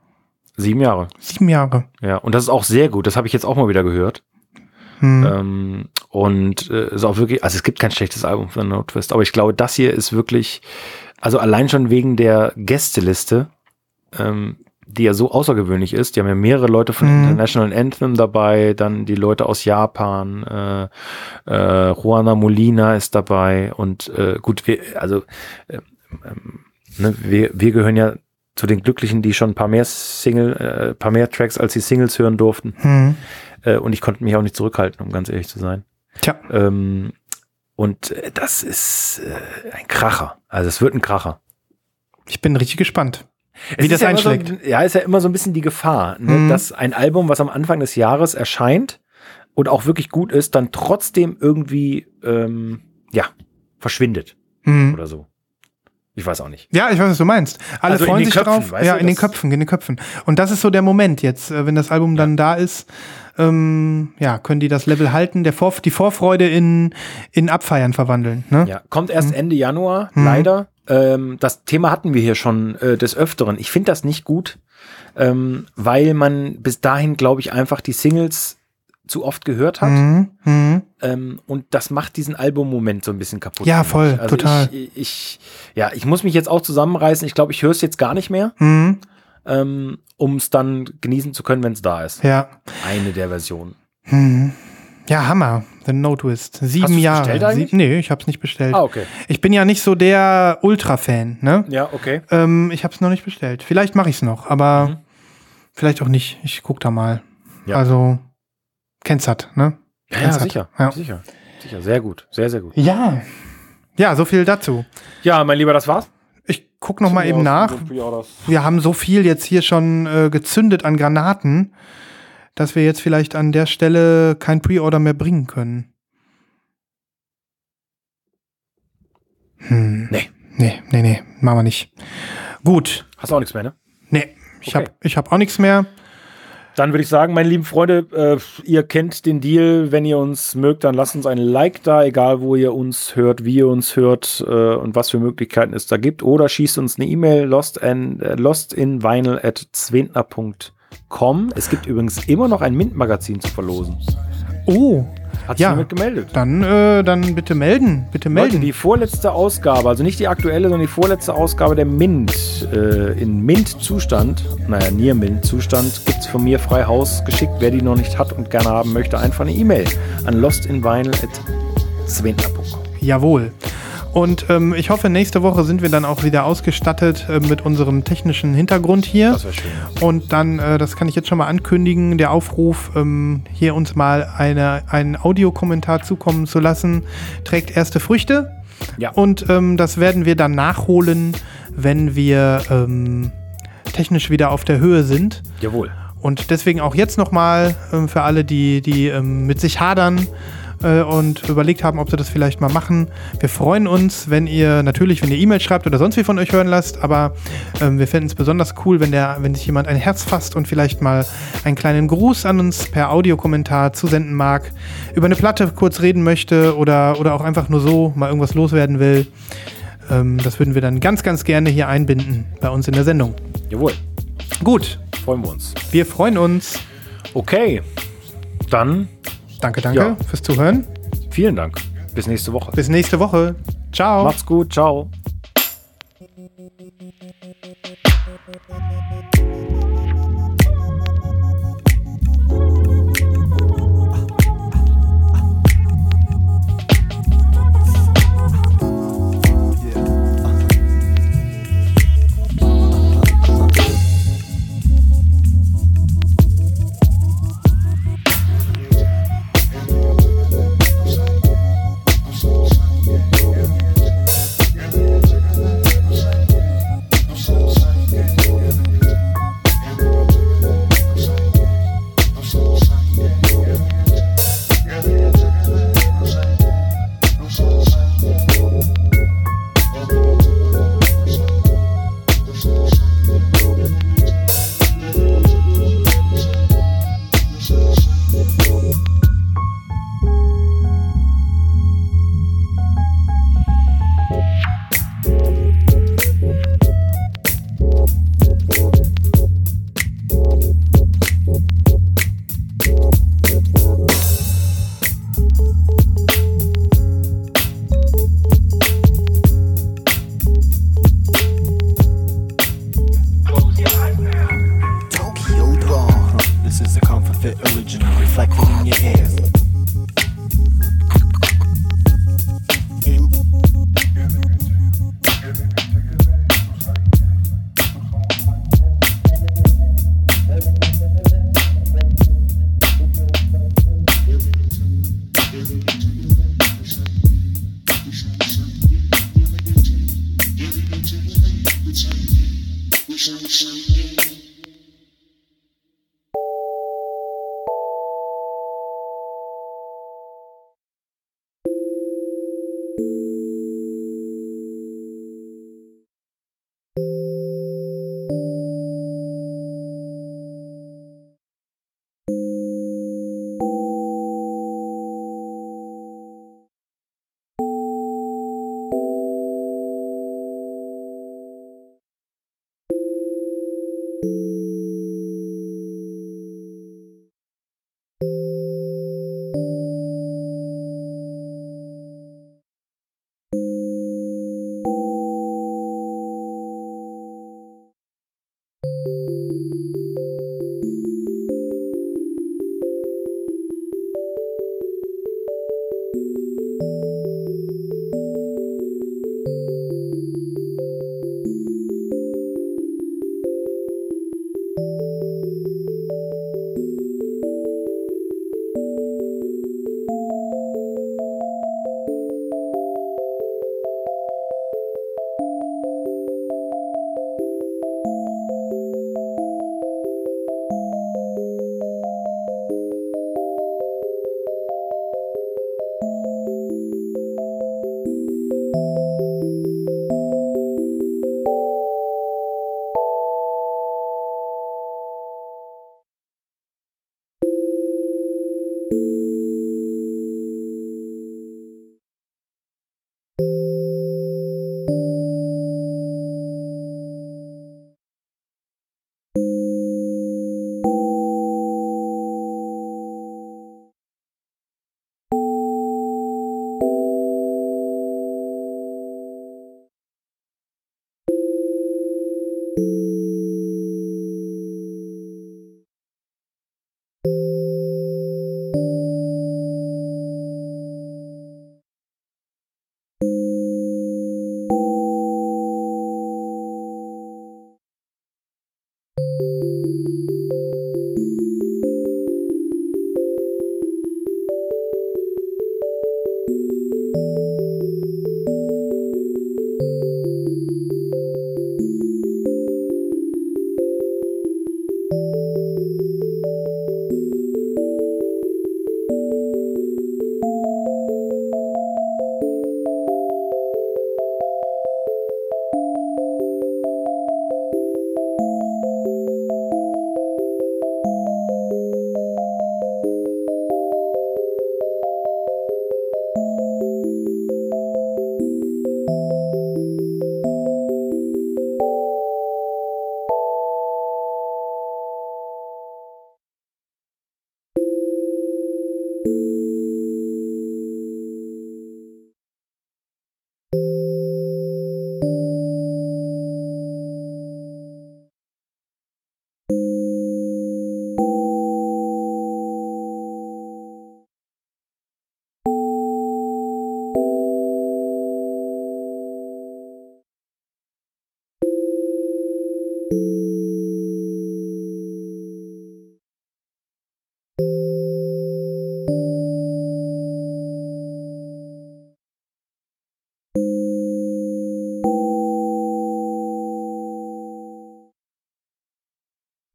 Sieben Jahre. Sieben Jahre. Ja. Und das ist auch sehr gut. Das habe ich jetzt auch mal wieder gehört. Mhm. Ähm, und äh, ist auch wirklich, also es gibt kein schlechtes Album von Twist, aber ich glaube, das hier ist wirklich, also allein schon wegen der Gästeliste, ähm, die ja so außergewöhnlich ist. Die haben ja mehrere Leute von Mhm. International Anthem dabei, dann die Leute aus Japan, äh, äh, Juana Molina ist dabei und äh, gut, wir, also äh, ähm, ne, wir, wir gehören ja zu den Glücklichen, die schon ein paar mehr Single, äh, paar mehr Tracks als die Singles hören durften. Mhm. Äh, und ich konnte mich auch nicht zurückhalten, um ganz ehrlich zu sein. Tja. Ähm, und äh, das ist äh, ein Kracher. Also es wird ein Kracher. Ich bin richtig gespannt. Es Wie das ja einschlägt. So, ja, ist ja immer so ein bisschen die Gefahr, ne, Mhm. dass ein Album, was am Anfang des Jahres erscheint und auch wirklich gut ist, dann trotzdem irgendwie ähm, ja verschwindet Mhm. oder so. Ich weiß auch nicht. Ja, ich weiß, was du meinst. Alle Also freuen sich Köpfen, drauf. Ja, du, in den Köpfen, in den Köpfen. Und das ist so der Moment jetzt, äh, wenn das Album dann da ist, ähm, ja, können die das Level halten, der Vor die Vorfreude in, in Abfeiern verwandeln. Ne? Ja, kommt erst Mhm. Ende Januar, Mhm. leider. Ähm, das Thema hatten wir hier schon äh, des Öfteren. Ich finde das nicht gut, ähm, weil man bis dahin, glaube ich, einfach die Singles zu oft gehört hat. Mhm. Mhm. Ähm, und das macht diesen Albummoment so ein bisschen kaputt. Ja, voll. Also total. Ich, ich, ja, ich muss mich jetzt auch zusammenreißen. Ich glaube, ich höre es jetzt gar nicht mehr, Mhm. Ähm, um es dann genießen zu können, wenn es da ist. Ja. Eine der Versionen. Mhm. Ja, Hammer. The No Twist. Sieben Jahre. bestellt eigentlich? Sie nee, ich hab's nicht bestellt. Ah, okay. Ich bin ja nicht so der Ultra-Fan, ne? Ja, okay. Ähm, ich hab's noch nicht bestellt. Vielleicht mache ich's noch, aber Mhm. vielleicht auch nicht. Ich guck da mal. Ja. Also, kennst hat, ne? Ja, ja sicher. Ja. Sicher. Sicher. Sehr gut. Sehr, sehr gut. Ja. Ja, so viel dazu. Ja, mein Lieber, das war's. Guck noch mal eben nach. Wir haben so viel jetzt hier schon äh, gezündet an Granaten. dass wir jetzt vielleicht an der Stelle kein Pre-Order mehr bringen können. Hm. Nee. Nee, nee, nee, machen wir nicht. Gut. Hast du auch nichts mehr, ne? Nee, ich okay. habe ich hab auch nichts mehr. Dann würde ich sagen, meine lieben Freunde, äh, ihr kennt den Deal. Wenn ihr uns mögt, dann lasst uns ein Like da, egal wo ihr uns hört, wie ihr uns hört äh, und was für Möglichkeiten es da gibt. Oder schießt uns eine E-Mail lost, in, äh, lostinvinyl at zwentner.com. Es gibt übrigens immer noch ein Mint-Magazin zu verlosen. Oh, hat sich ja, jemand gemeldet? Dann, äh, dann bitte melden. Bitte melden. Leute, die vorletzte Ausgabe, also nicht die aktuelle, sondern die vorletzte Ausgabe der Mint äh, in Mint-Zustand, naja, Near-Mint-Zustand, gibt es von mir frei Haus geschickt. Wer die noch nicht hat und gerne haben möchte, einfach eine E-Mail an lostinvinyl.zwentner.com. Jawohl. Und ähm, ich hoffe, nächste Woche sind wir dann auch wieder ausgestattet äh, mit unserem technischen Hintergrund hier. Das wäre schön. Und dann, äh, das kann ich jetzt schon mal ankündigen, der Aufruf, ähm, hier uns mal eine, einen Audiokommentar zukommen zu lassen, trägt erste Früchte. Ja. Und ähm, das werden wir dann nachholen, wenn wir ähm, technisch wieder auf der Höhe sind. Jawohl. Und deswegen auch jetzt nochmal ähm, für alle, die, die ähm, mit sich hadern äh, und überlegt haben, ob sie das vielleicht mal machen. Wir freuen uns, wenn ihr natürlich, wenn ihr E-Mail schreibt oder sonst wie von euch hören lasst, aber ähm, wir fänden es besonders cool, wenn, der, wenn sich jemand ein Herz fasst und vielleicht mal einen kleinen Gruß an uns per Audiokommentar zusenden mag, über eine Platte kurz reden möchte oder, oder auch einfach nur so mal irgendwas loswerden will. Ähm, das würden wir dann ganz, ganz gerne hier einbinden bei uns in der Sendung. Jawohl. Gut. Freuen wir uns. Wir freuen uns. Okay. Dann Danke, danke ja. fürs Zuhören. Vielen Dank. Bis nächste Woche. Bis nächste Woche. Ciao. Macht's gut. Ciao.